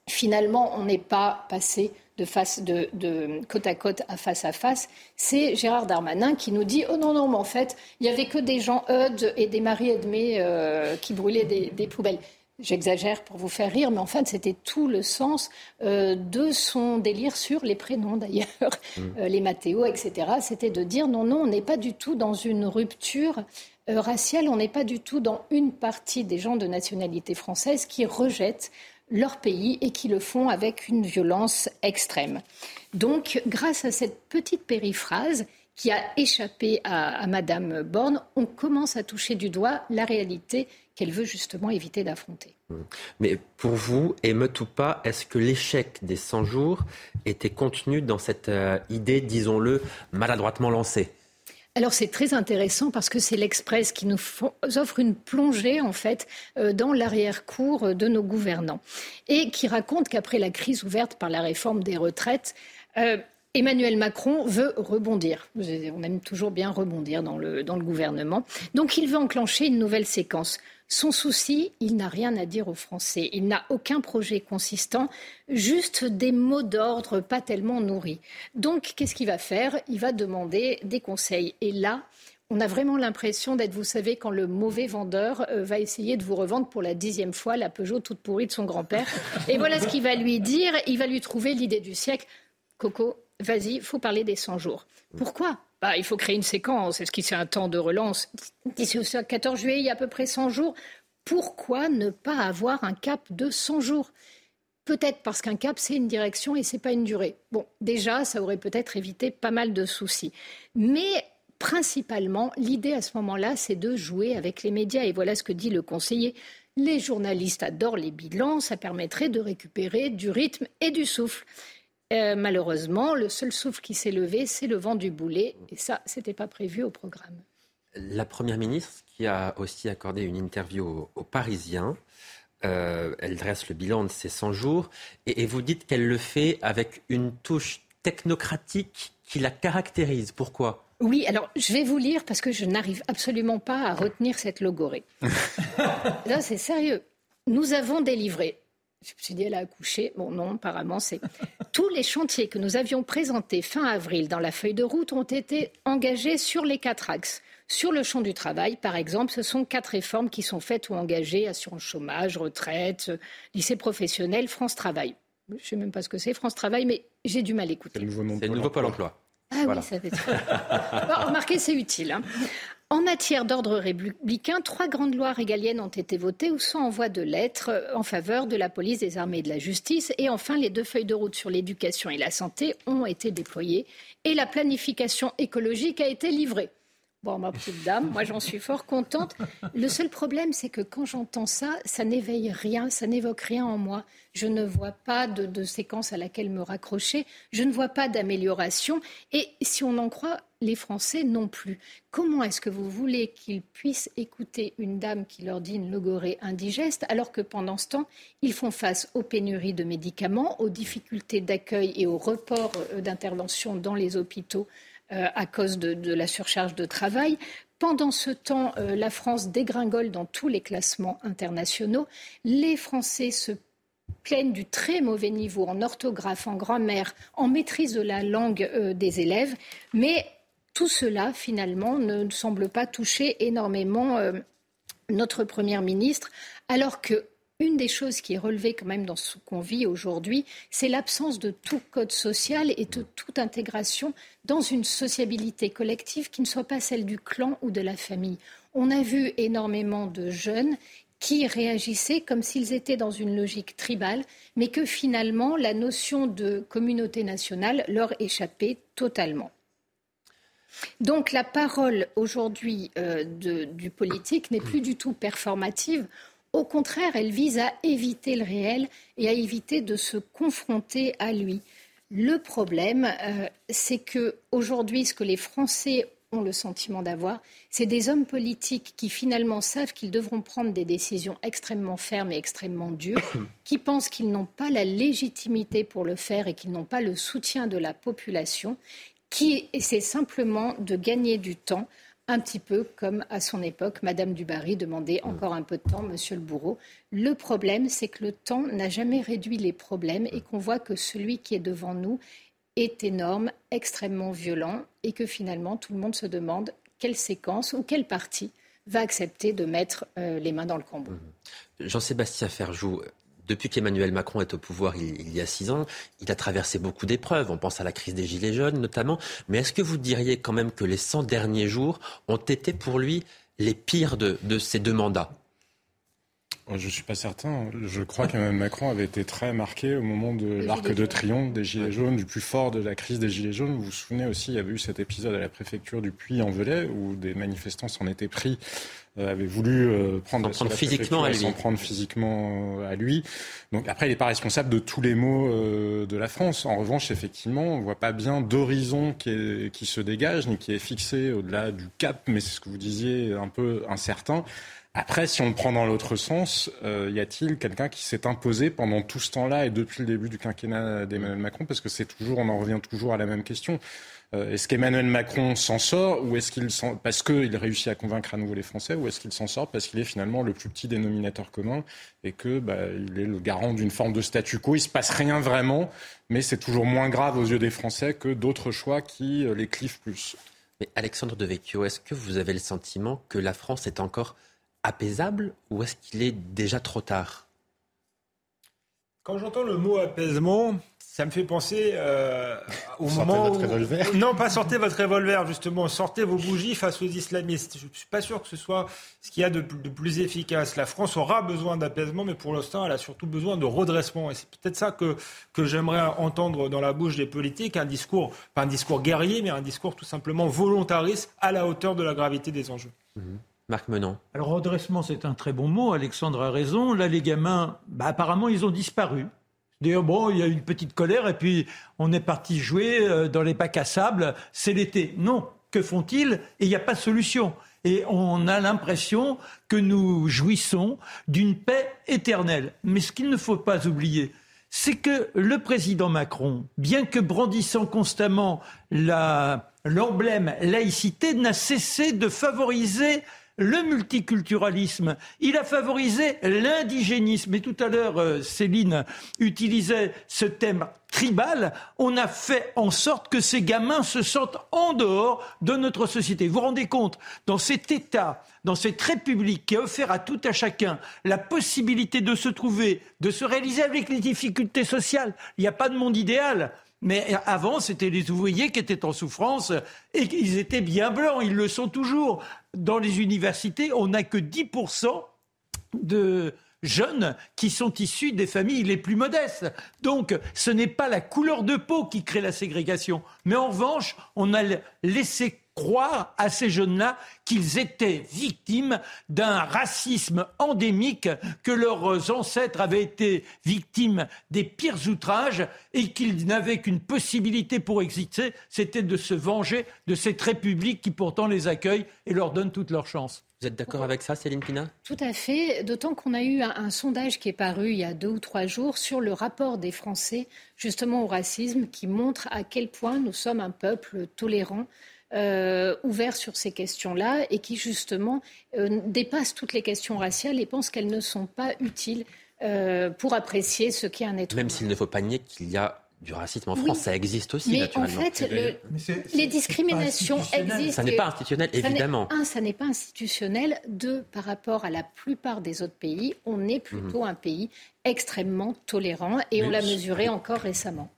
finalement on n'est pas passé de, face, de, côte à côte à face à face, c'est Gérard Darmanin qui nous dit Oh non, non, mais en fait, il n'y avait que des gens eudes et des maris Edmé euh, qui brûlaient des poubelles. J'exagère pour vous faire rire, mais en fait, c'était tout le sens euh, de son délire sur les prénoms, d'ailleurs, mmh. euh, les Mathéo, etc. C'était de dire non, non, on n'est pas du tout dans une rupture euh, raciale, on n'est pas du tout dans une partie des gens de nationalité française qui rejettent leur pays et qui le font avec une violence extrême. Donc, grâce à cette petite périphrase, qui a échappé à, Madame Borne, on commence à toucher du doigt la réalité qu'elle veut justement éviter d'affronter. Mais pour vous, émeute ou pas, est-ce que l'échec des 100 jours était contenu dans cette euh, idée, disons-le, maladroitement lancée? Alors c'est très intéressant parce que c'est l'Express qui nous offre une plongée en fait euh, dans l'arrière-cour de nos gouvernants et qui raconte qu'après la crise ouverte par la réforme des retraites, euh, Emmanuel Macron veut rebondir. On aime toujours bien rebondir dans le, gouvernement. Donc il veut enclencher une nouvelle séquence. Son souci, il n'a rien à dire aux Français. Il n'a aucun projet consistant, juste des mots d'ordre pas tellement nourris. Donc, qu'est-ce qu'il va faire? Il va demander des conseils. Et là, on a vraiment l'impression d'être, vous savez, quand le mauvais vendeur euh, va essayer de vous revendre pour la dixième fois la Peugeot toute pourrie de son grand-père. Et voilà ce qu'il va lui dire. Il va lui trouver l'idée du siècle. Coco, vas-y, faut parler des 100 jours. Pourquoi? Bah, il faut créer une séquence. Est-ce qu'il c'est un temps de relance? D'ici au 14 juillet, il y a à peu près 100 jours. Pourquoi ne pas avoir un cap de 100 jours? Peut-être parce qu'un cap, c'est une direction et c'est pas une durée. Bon, déjà, ça aurait peut-être évité pas mal de soucis. Mais principalement, l'idée à ce moment-là, c'est de jouer avec les médias. Et voilà ce que dit le conseiller. Les journalistes adorent les bilans, ça permettrait de récupérer du rythme et du souffle. Euh, malheureusement, le seul souffle qui s'est levé, c'est le vent du boulet. Et ça, ce n'était pas prévu au programme. La Première ministre, qui a aussi accordé une interview aux, Parisiens, euh, elle dresse le bilan de ces 100 jours. Et, vous dites qu'elle le fait avec une touche technocratique qui la caractérise. Pourquoi? Oui, alors je vais vous lire parce que je n'arrive absolument pas à retenir cette logorée. Là, c'est sérieux. Nous avons délivré je me suis dit, elle a accouché. Bon, non, apparemment, c'est. Tous les chantiers que nous avions présentés fin avril dans la feuille de route ont été engagés sur les quatre axes. Sur le champ du travail, par exemple, ce sont quatre réformes qui sont faites ou engagées assurance chômage, retraite, lycée professionnel, France Travail. Je ne sais même pas ce que c'est, France Travail, mais j'ai du mal à écouter. C'est le nouveau Pôle emploi. Ah oui, ça fait bon, Remarquez, c'est utile. Hein. En matière d'ordre républicain, trois grandes lois régaliennes ont été votées ou sont en voie de lettres euh, en faveur de la police, des armées et de la justice. Et enfin, les deux feuilles de route sur l'éducation et la santé ont été déployées et la planification écologique a été livrée. Bon, ma petite dame, moi j'en suis fort contente. Le seul problème, c'est que quand j'entends ça, ça n'éveille rien, ça n'évoque rien en moi. Je ne vois pas de, de, séquence à laquelle me raccrocher, je ne vois pas d'amélioration. Et si on en croit les Français non plus. Comment est-ce que vous voulez qu'ils puissent écouter une dame qui leur dit une logorée indigeste alors que pendant ce temps, ils font face aux pénuries de médicaments, aux difficultés d'accueil et aux reports euh, d'intervention dans les hôpitaux euh, à cause de, la surcharge de travail pendant ce temps, euh, la France dégringole dans tous les classements internationaux. Les Français se plaignent du très mauvais niveau en orthographe, en grammaire, en maîtrise de la langue des élèves. Mais tout cela, finalement, ne semble pas toucher énormément euh, notre Première ministre, alors que une des choses qui est relevée quand même dans ce qu'on vit aujourd'hui, c'est l'absence de tout code social et de toute intégration dans une sociabilité collective qui ne soit pas celle du clan ou de la famille. On a vu énormément de jeunes qui réagissaient comme s'ils étaient dans une logique tribale, mais que finalement la notion de communauté nationale leur échappait totalement. Donc la parole aujourd'hui euh, du politique n'est plus du tout performative. Au contraire, elle vise à éviter le réel et à éviter de se confronter à lui. Le problème, euh, c'est que aujourd'hui, ce que les Français ont le sentiment d'avoir, c'est des hommes politiques qui finalement savent qu'ils devront prendre des décisions extrêmement fermes et extrêmement dures, qui pensent qu'ils n'ont pas la légitimité pour le faire et qu'ils n'ont pas le soutien de la population qui essaie simplement de gagner du temps, un petit peu comme à son époque, Madame Dubarry demandait mm. encore un peu de temps, Monsieur le bourreau. Le problème, c'est que le temps n'a jamais réduit les problèmes et qu'on voit que celui qui est devant nous est énorme, extrêmement violent, et que finalement tout le monde se demande quelle séquence ou quelle partie va accepter de mettre euh, les mains dans le cambouis. Mm. Jean-Sébastien Ferjou, depuis qu'Emmanuel Macron est au pouvoir il, y a six ans, il a traversé beaucoup d'épreuves. On pense à la crise des Gilets jaunes notamment. Mais est-ce que vous diriez quand même que les 100 derniers jours ont été pour lui les pires de, ces deux mandats? Je ne suis pas certain. Je crois qu'Emmanuel Macron avait été très marqué au moment de l'arc de triomphe des Gilets jaunes, du plus fort de la crise des Gilets jaunes. Vous vous souvenez aussi, il y avait eu cet épisode à la préfecture du Puy-en-Velay où des manifestants s'en étaient pris euh, avait voulu euh, prendre, prendre physiquement à lui. S'en prendre physiquement à lui. Donc après, il n'est pas responsable de tous les maux euh, de la France. En revanche, effectivement, on ne voit pas bien d'horizon qui, qui se dégage, ni qui est fixé au-delà du cap, mais c'est ce que vous disiez, un peu incertain. Après, si on le prend dans l'autre sens, euh, y a-t-il quelqu'un qui s'est imposé pendant tout ce temps-là et depuis le début du quinquennat d'Emmanuel Macron? Parce que c'est toujours, on en revient toujours à la même question. Euh, est-ce qu'Emmanuel Macron s'en sort ou est-ce qu'il parce qu'il réussit à convaincre à nouveau les Français ou est-ce qu'il s'en sort parce qu'il est finalement le plus petit dénominateur commun et que bah, il est le garant d'une forme de statu quo? Il se passe rien vraiment, mais c'est toujours moins grave aux yeux des Français que d'autres choix qui euh, les clivent plus. Mais Alexandre Devecchio, est-ce que vous avez le sentiment que la France est encore apaisable ou est-ce qu'il est déjà trop tard? Quand j'entends le mot apaisement, ça me fait penser euh, au sortez moment votre revolver. Non, pas sortez votre revolver, justement. Sortez vos bougies face aux islamistes. Je ne suis pas sûr que ce soit ce qu'il y a de, de, plus efficace. La France aura besoin d'apaisement, mais pour l'instant, elle a surtout besoin de redressement. Et c'est peut-être ça que, que j'aimerais entendre dans la bouche des politiques. Un discours, pas un discours guerrier, mais un discours tout simplement volontariste à la hauteur de la gravité des enjeux. Mmh. Marc Menon. Alors, redressement, c'est un très bon mot. Alexandre a raison. Là, les gamins, bah, apparemment, ils ont disparu. D'ailleurs, bon, il y a une petite colère et puis on est parti jouer euh, dans les bacs à sable, c'est l'été. Non, que font-ils? Et il n'y a pas de solution. Et on a l'impression que nous jouissons d'une paix éternelle. Mais ce qu'il ne faut pas oublier, c'est que le président Macron, bien que brandissant constamment l'emblème laïcité, n'a cessé de favoriser le multiculturalisme, il a favorisé l'indigénisme. Et tout à l'heure, euh, Céline utilisait ce thème tribal. On a fait en sorte que ces gamins se sentent en dehors de notre société. Vous vous rendez compte, dans cet État, dans cette République qui a offert à tout à chacun la possibilité de se trouver, de se réaliser avec les difficultés sociales, il n'y a pas de monde idéal. Mais avant, c'était les ouvriers qui étaient en souffrance et ils étaient bien blancs, ils le sont toujours. Dans les universités, on n'a que 10% de jeunes qui sont issus des familles les plus modestes. Donc, ce n'est pas la couleur de peau qui crée la ségrégation. Mais en revanche, on a laissé croire à ces jeunes-là qu'ils étaient victimes d'un racisme endémique, que leurs ancêtres avaient été victimes des pires outrages et qu'ils n'avaient qu'une possibilité pour exister, c'était de se venger de cette République qui pourtant les accueille et leur donne toutes leurs chances. Vous êtes d'accord avec ça, Céline Pina? Tout à fait, d'autant qu'on a eu un, un, sondage qui est paru il y a deux ou trois jours sur le rapport des Français justement au racisme qui montre à quel point nous sommes un peuple tolérant, euh, ouvert sur ces questions-là et qui justement euh, dépasse toutes les questions raciales et pense qu'elles ne sont pas utiles euh, pour apprécier ce qu'est un être Même humain. s'il ne faut pas nier qu'il y a du racisme en France, ça existe aussi Mais naturellement. en fait, le- Mais c'est- c'est- les discriminations existent. ça n'est pas institutionnel, ça n'est- évidemment. Un, ça n'est pas institutionnel. Deux, par rapport à la plupart des autres pays, on est plutôt un pays extrêmement tolérant et on l'a mesuré encore récemment.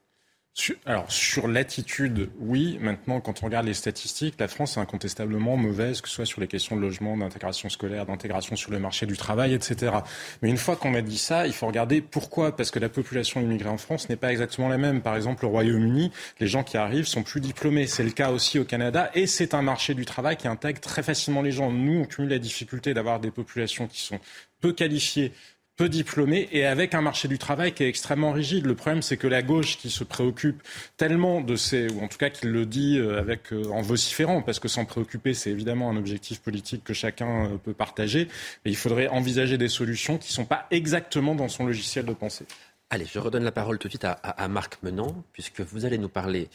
Alors, sur l'attitude, oui. Maintenant, quand on regarde les statistiques, la France est incontestablement mauvaise, que ce soit sur les questions de logement, d'intégration scolaire, d'intégration sur le marché du travail, etc. Mais une fois qu'on a dit ça, il faut regarder pourquoi. Parce que la population immigrée en France n'est pas exactement la même. Par exemple, au Royaume-Uni, les gens qui arrivent sont plus diplômés. C'est le cas aussi au Canada. Et c'est un marché du travail qui intègre très facilement les gens. Nous, on cumule la difficulté d'avoir des populations qui sont peu qualifiées peu diplômés et avec un marché du travail qui est extrêmement rigide. Le problème, c'est que la gauche qui se préoccupe tellement de ces, ou en tout cas qui le dit euh, avec euh, en vociférant, parce que s'en préoccuper, c'est évidemment un objectif politique que chacun euh, peut partager, mais il faudrait envisager des solutions qui ne sont pas exactement dans son logiciel de pensée. Allez, je redonne la parole tout de suite à, Marc Menant, puisque vous allez nous parler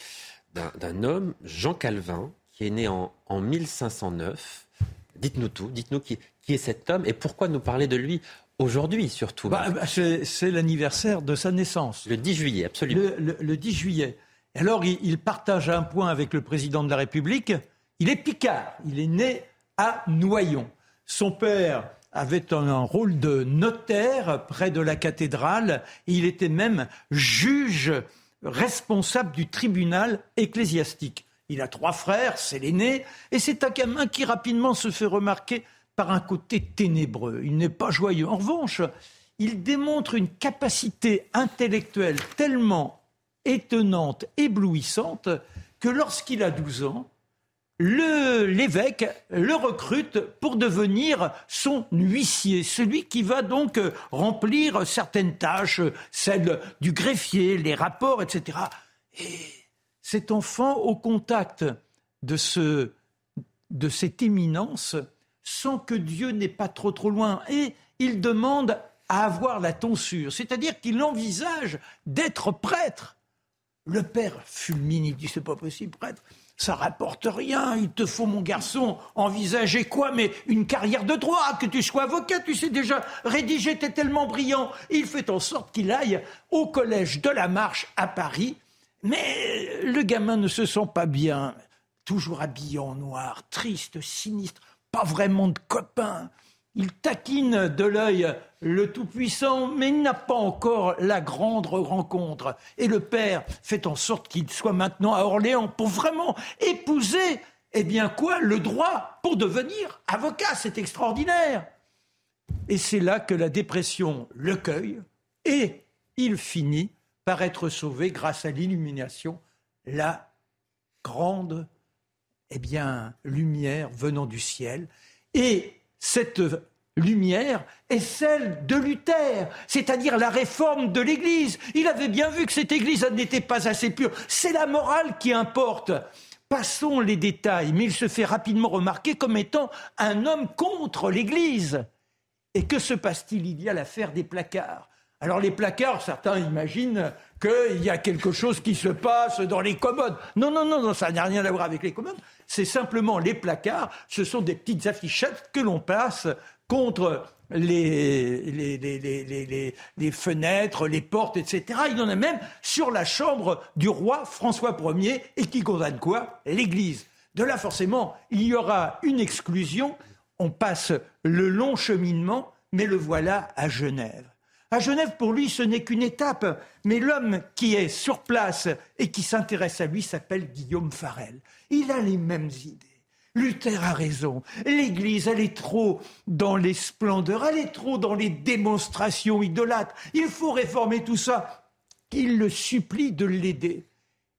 d'un homme, Jean Calvin, qui est né en, en 1509. Dites-nous tout, dites-nous qui est cet homme et pourquoi nous parler de lui aujourd'hui surtout. Bah, bah, c'est c'est l'anniversaire de sa naissance. le 10 juillet, absolument. le, le- le 10 juillet. Alors, il, il partage un point avec le président de la République. Il est picard. Il est né à Noyon. Son père avait un, un rôle de notaire près de la cathédrale. Et il était même juge responsable du tribunal ecclésiastique. Il a trois frères, c'est l'aîné, et c'est un gamin qui rapidement se fait remarquer par un côté ténébreux. Il n'est pas joyeux. En revanche, il démontre une capacité intellectuelle tellement étonnante, éblouissante, que lorsqu'il a 12 ans, l'évêque le, recrute pour devenir son huissier, celui qui va donc remplir certaines tâches, celles du greffier, les rapports, etc. Et cet enfant, au contact de, ce, de cette éminence, sent que Dieu n'est pas trop trop loin et il demande à avoir la tonsure, c'est-à-dire qu'il envisage d'être prêtre. Le père fulmine, il dit c'est pas possible, prêtre. Ça rapporte rien. Il te faut, mon garçon, envisager quoi Mais une carrière de droit, que tu sois avocat, tu sais déjà, rédiger, t'es tellement brillant. Il fait en sorte qu'il aille au collège de la Marche à Paris. Mais le gamin ne se sent pas bien. Toujours habillé en noir, triste, sinistre, pas vraiment de copain. Il taquine de l'œil le Tout-Puissant, mais il n'a pas encore la grande rencontre. Et le père fait en sorte qu'il soit maintenant à Orléans pour vraiment épouser, eh bien quoi, le droit pour devenir avocat. C'est extraordinaire. Et c'est là que la dépression le cueille et il finit par être sauvé grâce à l'illumination, la grande, eh bien, lumière venant du ciel. Et cette lumière est celle de Luther, c'est-à-dire la réforme de l'Église. Il avait bien vu que cette Église n'était pas assez pure. C'est la morale qui importe. Passons les détails, mais il se fait rapidement remarquer comme étant un homme contre l'Église. Et que se passe-t-il? Il y a l'affaire des placards. Alors les placards, certains imaginent qu'il y a quelque chose qui se passe dans les commodes. Non, non, non, non ça n'a rien à voir avec les commodes. C'est simplement les placards. Ce sont des petites affichettes que l'on passe contre les, les, fenêtres, les portes, etc. Il y en a même sur la chambre du roi François Ier et qui condamne quoi? L'Église. De là, forcément, il y aura une exclusion. On passe le long cheminement, mais le voilà à Genève. À Genève, pour lui, ce n'est qu'une étape. Mais l'homme qui est sur place et qui s'intéresse à lui s'appelle Guillaume Farel. Il a les mêmes idées. Luther a raison. L'Église, elle est trop dans les splendeurs, elle est trop dans les démonstrations idolâtres. Il faut réformer tout ça. Il le supplie de l'aider.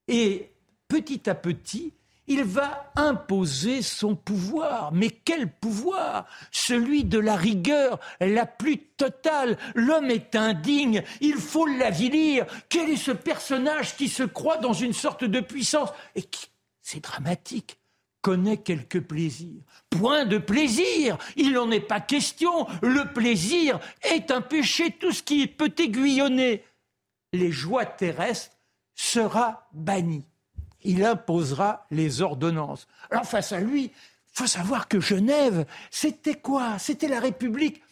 Et petit à petit, il va imposer son pouvoir. Mais quel pouvoir? Celui de la rigueur la plus totale. L'homme est indigne, il faut l'avilir. Quel est ce personnage qui se croit dans une sorte de puissance? Et qui, c'est dramatique, connaît quelques plaisirs. Point de plaisir, il n'en est pas question. Le plaisir est un péché, tout ce qui peut aiguillonner les joies terrestres sera banni il imposera les ordonnances. Alors face à lui, il faut savoir que Genève, c'était quoi? C'était la République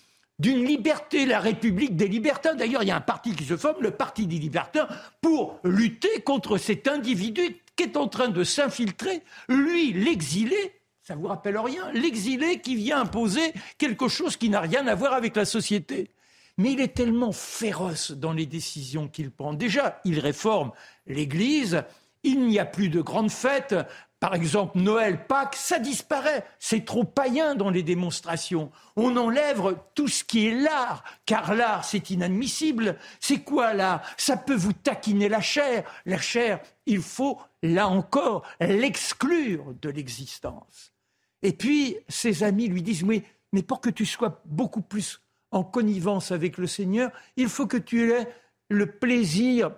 d'une liberté, la République des libertins. D'ailleurs, il y a un parti qui se forme, le Parti des libertins, pour lutter contre cet individu qui est en train de s'infiltrer. Lui, l'exilé, ça vous rappelle rien L'exilé qui vient imposer quelque chose qui n'a rien à voir avec la société. Mais il est tellement féroce dans les décisions qu'il prend. Déjà, il réforme l'Église, il n'y a plus de grandes fêtes. Par exemple, Noël, Pâques, ça disparaît. C'est trop païen dans les démonstrations. On enlève tout ce qui est l'art, car l'art, c'est inadmissible. C'est quoi l'art Ça peut vous taquiner la chair. La chair, il faut, là encore, l'exclure de l'existence. Et puis, ses amis lui disent, oui, mais pour que tu sois beaucoup plus en connivence avec le Seigneur, il faut que tu aies le plaisir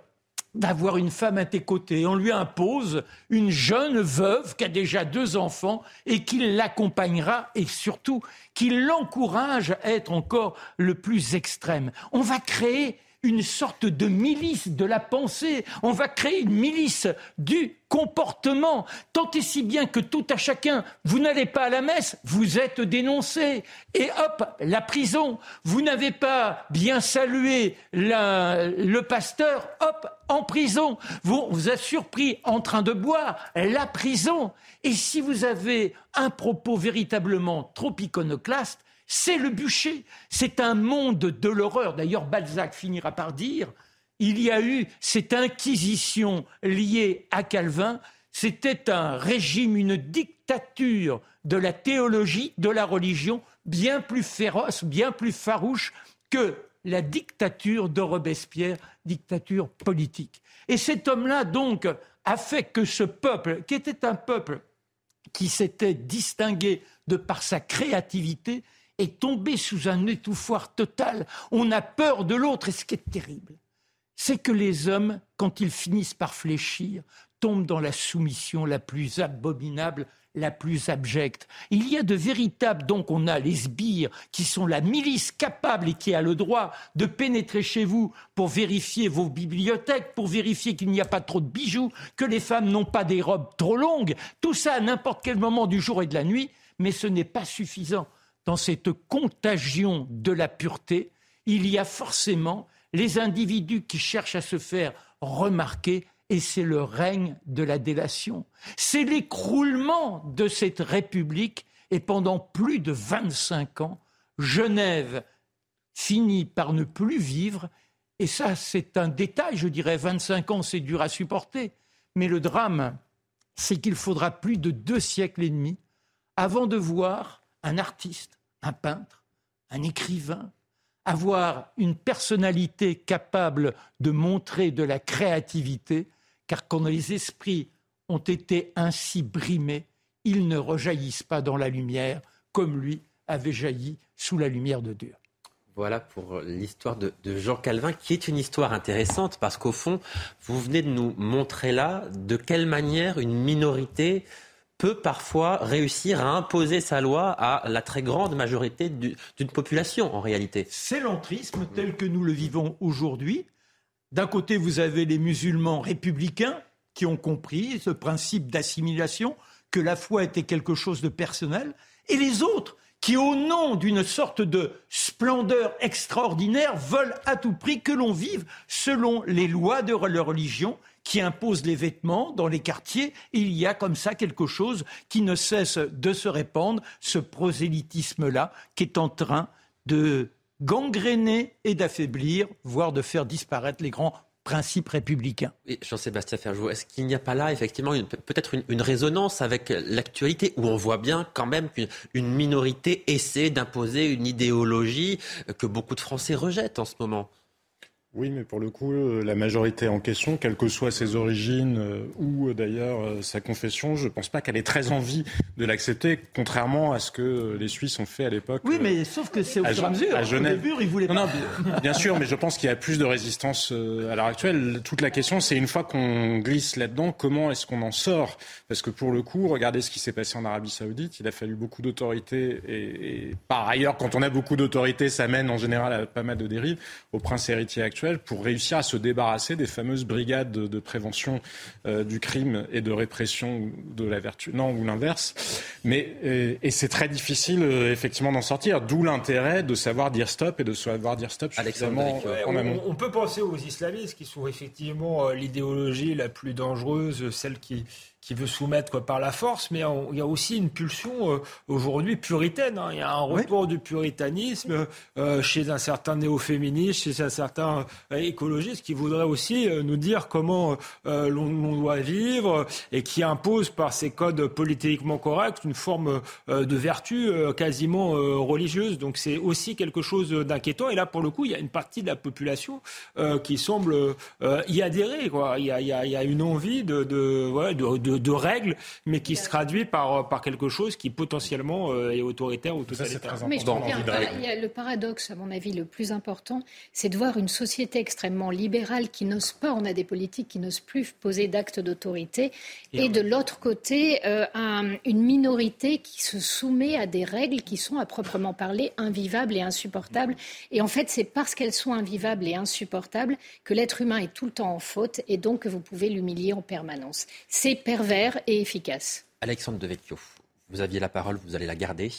d'avoir une femme à tes côtés. On lui impose une jeune veuve qui a déjà deux enfants et qui l'accompagnera et surtout qui l'encourage à être encore le plus extrême. On va créer une sorte de milice de la pensée. On va créer une milice du comportement, tant et si bien que tout à chacun, vous n'allez pas à la messe, vous êtes dénoncé. Et hop, la prison. Vous n'avez pas bien salué le pasteur, hop, en prison. Vous vous êtes surpris en train de boire, la prison. Et si vous avez un propos véritablement trop iconoclaste, c'est le bûcher. C'est un monde de l'horreur. D'ailleurs, Balzac finira par dire il y a eu cette inquisition liée à Calvin. C'était un régime, une dictature de la théologie, de la religion, bien plus féroce, bien plus farouche que la dictature de Robespierre, dictature politique. Et cet homme-là, donc, a fait que ce peuple, qui était un peuple qui s'était distingué de par sa créativité, est tombé sous un étouffoir total. On a peur de l'autre. Et ce qui est terrible, c'est que les hommes, quand ils finissent par fléchir, tombent dans la soumission la plus abominable la plus abjecte. Il y a de véritables, donc on a les sbires qui sont la milice capable et qui a le droit de pénétrer chez vous pour vérifier vos bibliothèques, pour vérifier qu'il n'y a pas trop de bijoux, que les femmes n'ont pas des robes trop longues, tout ça à n'importe quel moment du jour et de la nuit, mais ce n'est pas suffisant. Dans cette contagion de la pureté, il y a forcément les individus qui cherchent à se faire remarquer et c'est le règne de la délation. C'est l'écroulement de cette République et pendant plus de 25 ans, Genève finit par ne plus vivre. Et ça c'est un détail, je dirais. 25 ans c'est dur à supporter, mais le drame c'est qu'il faudra plus de deux siècles et demi avant de voir un artiste, un peintre, un écrivain, avoir une personnalité capable de montrer de la créativité car quand les esprits ont été ainsi brimés, ils ne rejaillissent pas dans la lumière comme lui avait jailli sous la lumière de Dieu. Voilà pour l'histoire de, Jean Calvin, qui est une histoire intéressante parce qu'au fond, vous venez de nous montrer là de quelle manière une minorité peut parfois réussir à imposer sa loi à la très grande majorité d'une population en réalité. C'est l'entrisme tel que nous le vivons aujourd'hui. D'un côté, vous avez les musulmans républicains qui ont compris ce principe d'assimilation, que la foi était quelque chose de personnel, et les autres qui, au nom d'une sorte de splendeur extraordinaire, veulent à tout prix que l'on vive selon les lois de leur religion qui imposent les vêtements dans les quartiers. Il y a comme ça quelque chose qui ne cesse de se répandre, ce prosélytisme-là qui est en train de gangréner et d'affaiblir, voire de faire disparaître les grands principes républicains. Jean-Sébastien Ferjou, est-ce qu'il n'y a pas là effectivement peut-être une, résonance avec l'actualité où on voit bien quand même qu'une minorité essaie d'imposer une idéologie que beaucoup de Français rejettent en ce moment? Oui, mais pour le coup, euh, la majorité en question, quelles que soient ses origines euh, ou euh, d'ailleurs sa confession, je ne pense pas qu'elle ait très envie de l'accepter, contrairement à ce que les Suisses ont fait à l'époque. Oui, mais sauf que c'est au fur et à mesure. À Genève. Au début, ils voulaient pas. Non, bien sûr, mais je pense qu'il y a plus de résistance à l'heure actuelle. Toute la question, c'est une fois qu'on glisse là-dedans, comment est-ce qu'on en sort? Parce que pour le coup, regardez ce qui s'est passé en Arabie Saoudite. Il a fallu beaucoup d'autorité et, et par ailleurs, quand on a beaucoup d'autorité, ça mène en général à pas mal de dérives. Au prince héritier actuel pour réussir à se débarrasser des fameuses brigades de, prévention euh, du crime et de répression de la vertu. Non, ou l'inverse. Mais, euh, et, c'est très difficile, euh, effectivement, d'en sortir. D'où l'intérêt de savoir dire stop et de savoir dire stop suffisamment en amont. On, on, peut penser aux islamistes qui sont effectivement l'idéologie la plus dangereuse, celle qui qui veut soumettre par la force, mais il y a aussi une pulsion euh, aujourd'hui puritaine. Hein. Il y a un retour du puritanisme euh, chez un certain néo-féministe, chez un certain euh, écologiste qui voudrait aussi nous dire comment l'on doit vivre et qui impose par ses codes politiquement corrects une forme de vertu quasiment religieuse. Donc c'est aussi quelque chose d'inquiétant. Et là, pour le coup, il y a une partie de la population qui semble y adhérer. Quoi. Il, y a, il, y a, une envie de, de, de de, règles, mais qui se traduit par, par quelque chose qui potentiellement euh, est autoritaire ou totalitaire. Mais je il y a le paradoxe, à mon avis, le plus important, c'est de voir une société extrêmement libérale qui n'ose pas, on a des politiques qui n'osent plus poser d'actes d'autorité, et, de l'autre côté, euh, une minorité qui se soumet à des règles qui sont à proprement parler invivables et insupportables. Et en fait, c'est parce qu'elles sont invivables et insupportables que l'être humain est tout le temps en faute et donc que vous pouvez l'humilier en permanence. C'est vert et efficace. Alexandre Devecchio, vous aviez la parole, vous allez la garder,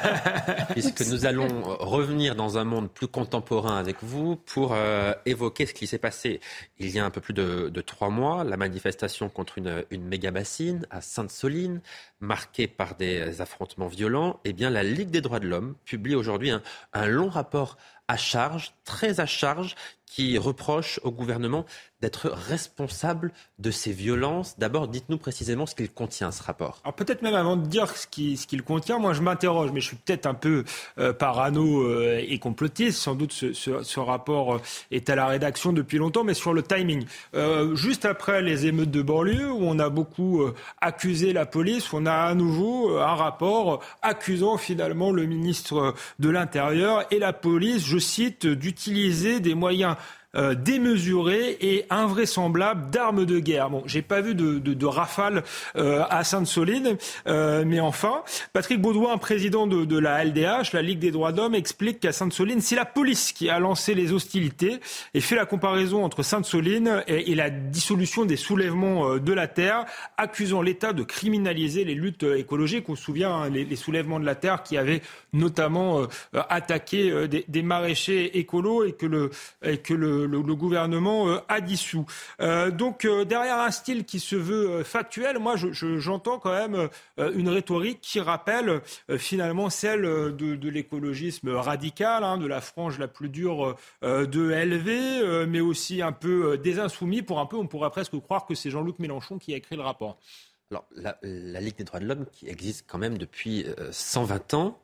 puisque nous allons revenir dans un monde plus contemporain avec vous pour euh, évoquer ce qui s'est passé il y a un peu plus de, trois mois, la manifestation contre une, une méga bassine à Sainte-Soline, marquée par des affrontements violents. Eh bien, la Ligue des droits de l'homme publie aujourd'hui un, long rapport à charge, très à charge, qui reproche au gouvernement d'être responsable de ces violences. D'abord, dites-nous précisément ce qu'il contient, ce rapport. Alors peut-être même avant de dire ce qu'il ce contient, moi je m'interroge, mais je suis peut-être un peu euh, parano euh, et complotiste. Sans doute ce, ce, rapport euh, est à la rédaction depuis longtemps, mais sur le timing. Euh, juste après les émeutes de banlieue, où on a beaucoup accusé la police, on a à nouveau un rapport accusant finalement le ministre de l'Intérieur et la police, cite, d'utiliser des moyens euh, démesurée et invraisemblable d'armes de guerre. Bon, j'ai pas vu de, de, de rafale euh, à Sainte-Soline, euh, mais enfin, Patrick Baudouin, président de, de, la LDH, la Ligue des droits de l'homme, explique qu'à Sainte-Soline, c'est la police qui a lancé les hostilités et fait la comparaison entre Sainte-Soline et, et, la dissolution des soulèvements euh, de la terre, accusant l'État de criminaliser les luttes écologiques. On se souvient hein, les, les, soulèvements de la terre qui avaient notamment euh, attaqué des, des, maraîchers écolos et que le, et que le le, gouvernement euh, a dissous. Euh, donc euh, derrière un style qui se veut factuel, moi j'entends quand même une rhétorique qui rappelle finalement celle de, l'écologisme radical, hein, de la frange la plus dure de LV, mais aussi un peu des insoumis. Pour un peu, on pourrait presque croire que c'est Jean-Luc Mélenchon qui a écrit le rapport. Alors, la, la, Ligue des droits de l'homme, qui existe quand même depuis 120 ans,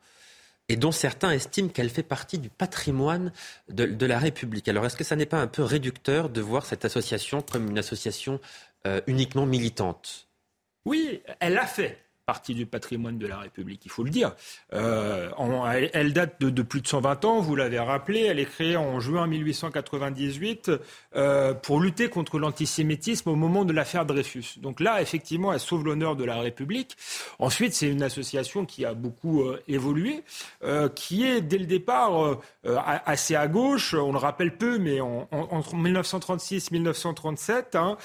et dont certains estiment qu'elle fait partie du patrimoine de, la République. Alors est-ce que ça n'est pas un peu réducteur de voir cette association comme une association euh, uniquement militante? Oui, elle l'a fait partie du patrimoine de la République, il faut le dire. Euh, elle date de, plus de 120 ans, vous l'avez rappelé, elle est créée en juin 1898 euh, pour lutter contre l'antisémitisme au moment de l'affaire Dreyfus. Donc là, effectivement, elle sauve l'honneur de la République. Ensuite, c'est une association qui a beaucoup euh, évolué, qui est dès le départ assez à gauche, on le rappelle peu, mais en, entre 1936-1937, hein,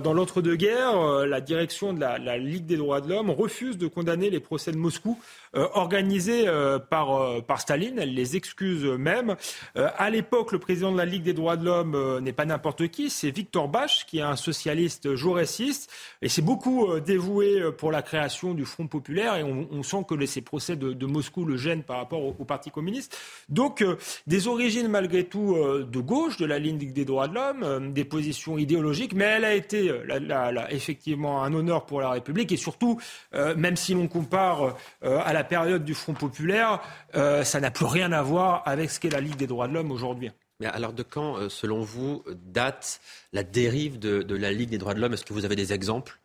dans l'entre-deux-guerres, la direction de la, la Ligue des droits de l'homme refuse de condamner les procès de Moscou euh, organisés euh, par, euh, par Staline. Elle les excuse même. à l'époque, le président de la Ligue des droits de l'homme n'est pas n'importe qui, c'est Victor Bach, qui est un socialiste jauréciste, et c'est beaucoup dévoué pour la création du Front populaire, et on, sent que ces procès de, Moscou le gênent par rapport au, Parti communiste. Donc, des origines malgré tout de gauche, de la Ligue des droits de l'homme, des positions idéologiques, mais elle a été effectivement un honneur pour la République, et surtout, même si l'on compare à la période du Front populaire, euh, ça n'a plus rien à voir avec ce qu'est la Ligue des droits de l'homme aujourd'hui. Mais alors de quand, euh, selon vous, date la dérive de, la Ligue des droits de l'homme? Est-ce que vous avez des exemples?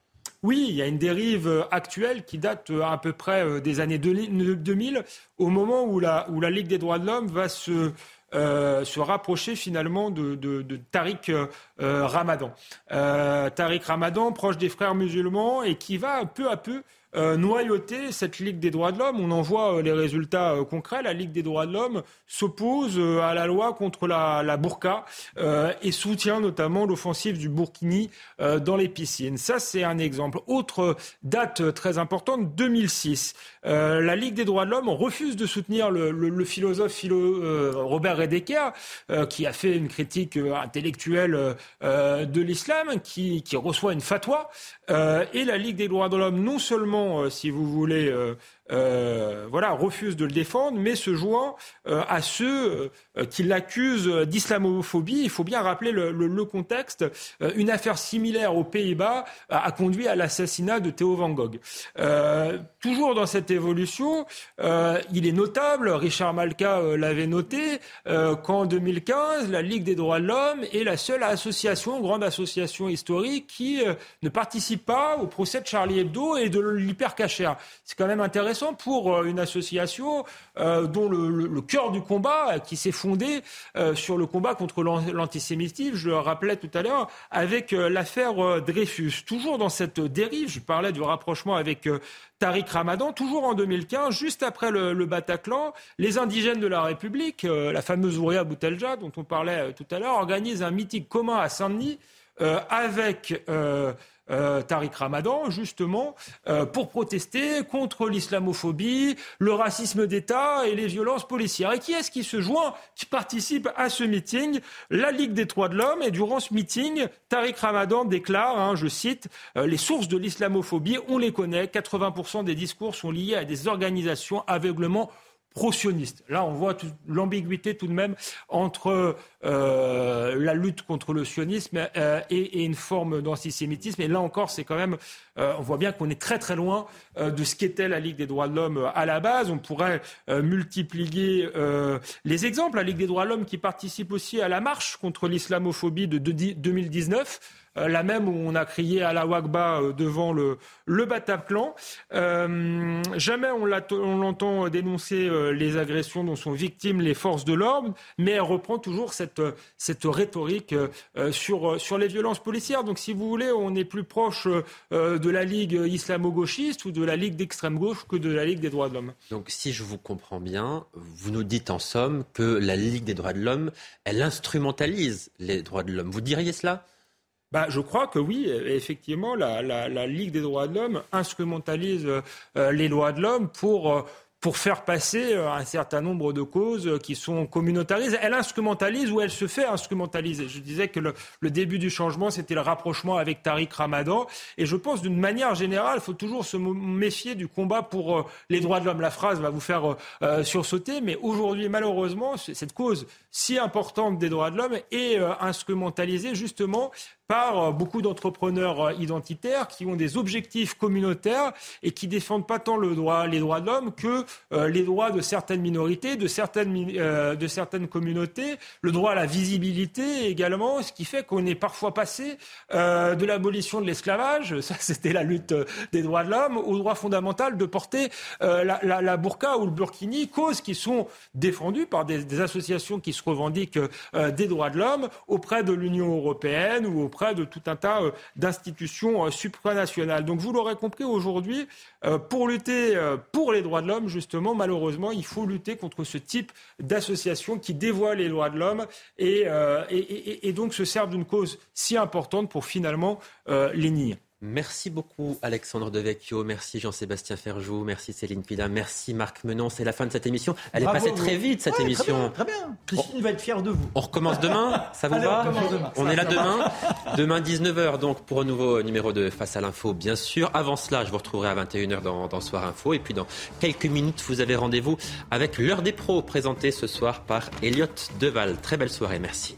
Oui, il y a une dérive euh, actuelle qui date à peu près des années 2000, au moment où la, où la Ligue des droits de l'homme va se, se rapprocher finalement de, de, Tariq Ramadan. Tariq Ramadan, proche des frères musulmans, et qui va peu à peu euh, noyauter cette Ligue des droits de l'homme. On en voit euh, les résultats euh, concrets. La Ligue des droits de l'homme s'oppose à la loi contre la, burqa et soutient notamment l'offensive du Burkini dans les piscines. Ça, c'est un exemple. Autre date très importante, 2006. la Ligue des droits de l'homme refuse de soutenir le, philosophe philo, Robert Redeker, qui a fait une critique intellectuelle de l'islam, qui, qui reçoit une fatwa. et la Ligue des droits de l'homme, non seulement euh, si vous voulez, euh, euh, voilà, refuse de le défendre, mais se joint à ceux qui l'accusent d'islamophobie. Il faut bien rappeler le, le, contexte. une affaire similaire aux Pays-Bas a conduit à l'assassinat de Theo Van Gogh. toujours dans cette évolution, il est notable, Richard Malka l'avait noté, qu'en 2015, la Ligue des droits de l'homme est la seule association, grande association historique, qui ne participe pas au procès de Charlie Hebdo et de l'hypercachère. C'est quand même intéressant pour euh, une association euh, dont le, cœur du combat, euh, qui s'est fondé sur le combat contre l'antisémitisme, je le rappelais tout à l'heure, avec l'affaire Dreyfus. Toujours dans cette dérive, je parlais du rapprochement avec Tariq Ramadan, toujours en 2015, juste après le, le Bataclan, les indigènes de la République, la fameuse Ouria Boutelja dont on parlait tout à l'heure, organisent un meeting commun à Saint-Denis avec euh, Tariq Ramadan, justement, euh, pour protester contre l'islamophobie, le racisme d'État et les violences policières. Et qui est-ce qui se joint, qui participe à ce meeting? La Ligue des droits de l'homme. Et durant ce meeting, Tariq Ramadan déclare, hein, je cite, euh, les sources de l'islamophobie, on les connaît, 80% des discours sont liés à des organisations aveuglement pro-sioniste. Là, on voit l'ambiguïté tout de même entre euh, la lutte contre le sionisme euh, et, une forme d'antisémitisme. Et là encore, c'est quand même, euh, on voit bien qu'on est très très loin de ce qu'était la Ligue des droits de l'homme à la base. On pourrait multiplier les exemples. La Ligue des droits de l'homme qui participe aussi à la marche contre l'islamophobie de 2019 euh, la même où on a crié à la Wagba euh, devant le, le. Euh, jamais on l'entend dénoncer les agressions dont sont victimes les forces de l'ordre, mais elle reprend toujours cette, cette rhétorique sur, sur les violences policières. Donc si vous voulez, on est plus proche de la Ligue islamo-gauchiste ou de la Ligue d'extrême gauche que de la Ligue des droits de l'homme. Donc si je vous comprends bien, vous nous dites en somme que la Ligue des droits de l'homme, elle instrumentalise les droits de l'homme. Vous diriez cela? Bah, je crois que oui, effectivement, la, Ligue des droits de l'homme instrumentalise euh, les droits de l'homme pour euh, pour faire passer euh, un certain nombre de causes euh, qui sont communautarisées. Elle instrumentalise ou elle se fait instrumentaliser. Je disais que le, début du changement, c'était le rapprochement avec Tariq Ramadan. Et je pense d'une manière générale, il faut toujours se méfier du combat pour euh, les droits de l'homme. La phrase va vous faire sursauter, mais aujourd'hui, malheureusement, cette cause si importante des droits de l'homme est instrumentalisée justement par beaucoup d'entrepreneurs identitaires qui ont des objectifs communautaires et qui défendent pas tant le droit, les droits de l'homme que euh, les droits de certaines minorités, de certaines, euh, de certaines communautés, le droit à la visibilité également, ce qui fait qu'on est parfois passé euh, de l'abolition de l'esclavage, ça c'était la lutte des droits de l'homme, au droit fondamental de porter la, la, burqa ou le burkini, causes qui sont défendues par des, des associations qui se revendiquent des droits de l'homme auprès de l'Union européenne ou auprès de tout un tas d'institutions supranationales. Donc vous l'aurez compris aujourd'hui, pour lutter pour les droits de l'homme, justement, malheureusement, il faut lutter contre ce type d'associations qui dévoient les droits de l'homme et, euh, donc se servent d'une cause si importante pour finalement euh, les nier. Merci beaucoup Alexandre Devecchio, merci Jean-Sébastien Ferjou, merci Céline Pida, merci Marc Menon. C'est la fin de cette émission. Elle est passée très vite cette émission. Très bien, Christine va être fière de vous. On recommence demain, ça vous va on, est là demain. Demain 19h donc pour un nouveau numéro de Face à l'info bien sûr. Avant cela, je vous retrouverai à 21h dans, dans Soir Info et puis dans quelques minutes, vous avez rendez-vous avec l'heure des pros présentée ce soir par Elliot Deval. Très belle soirée, merci.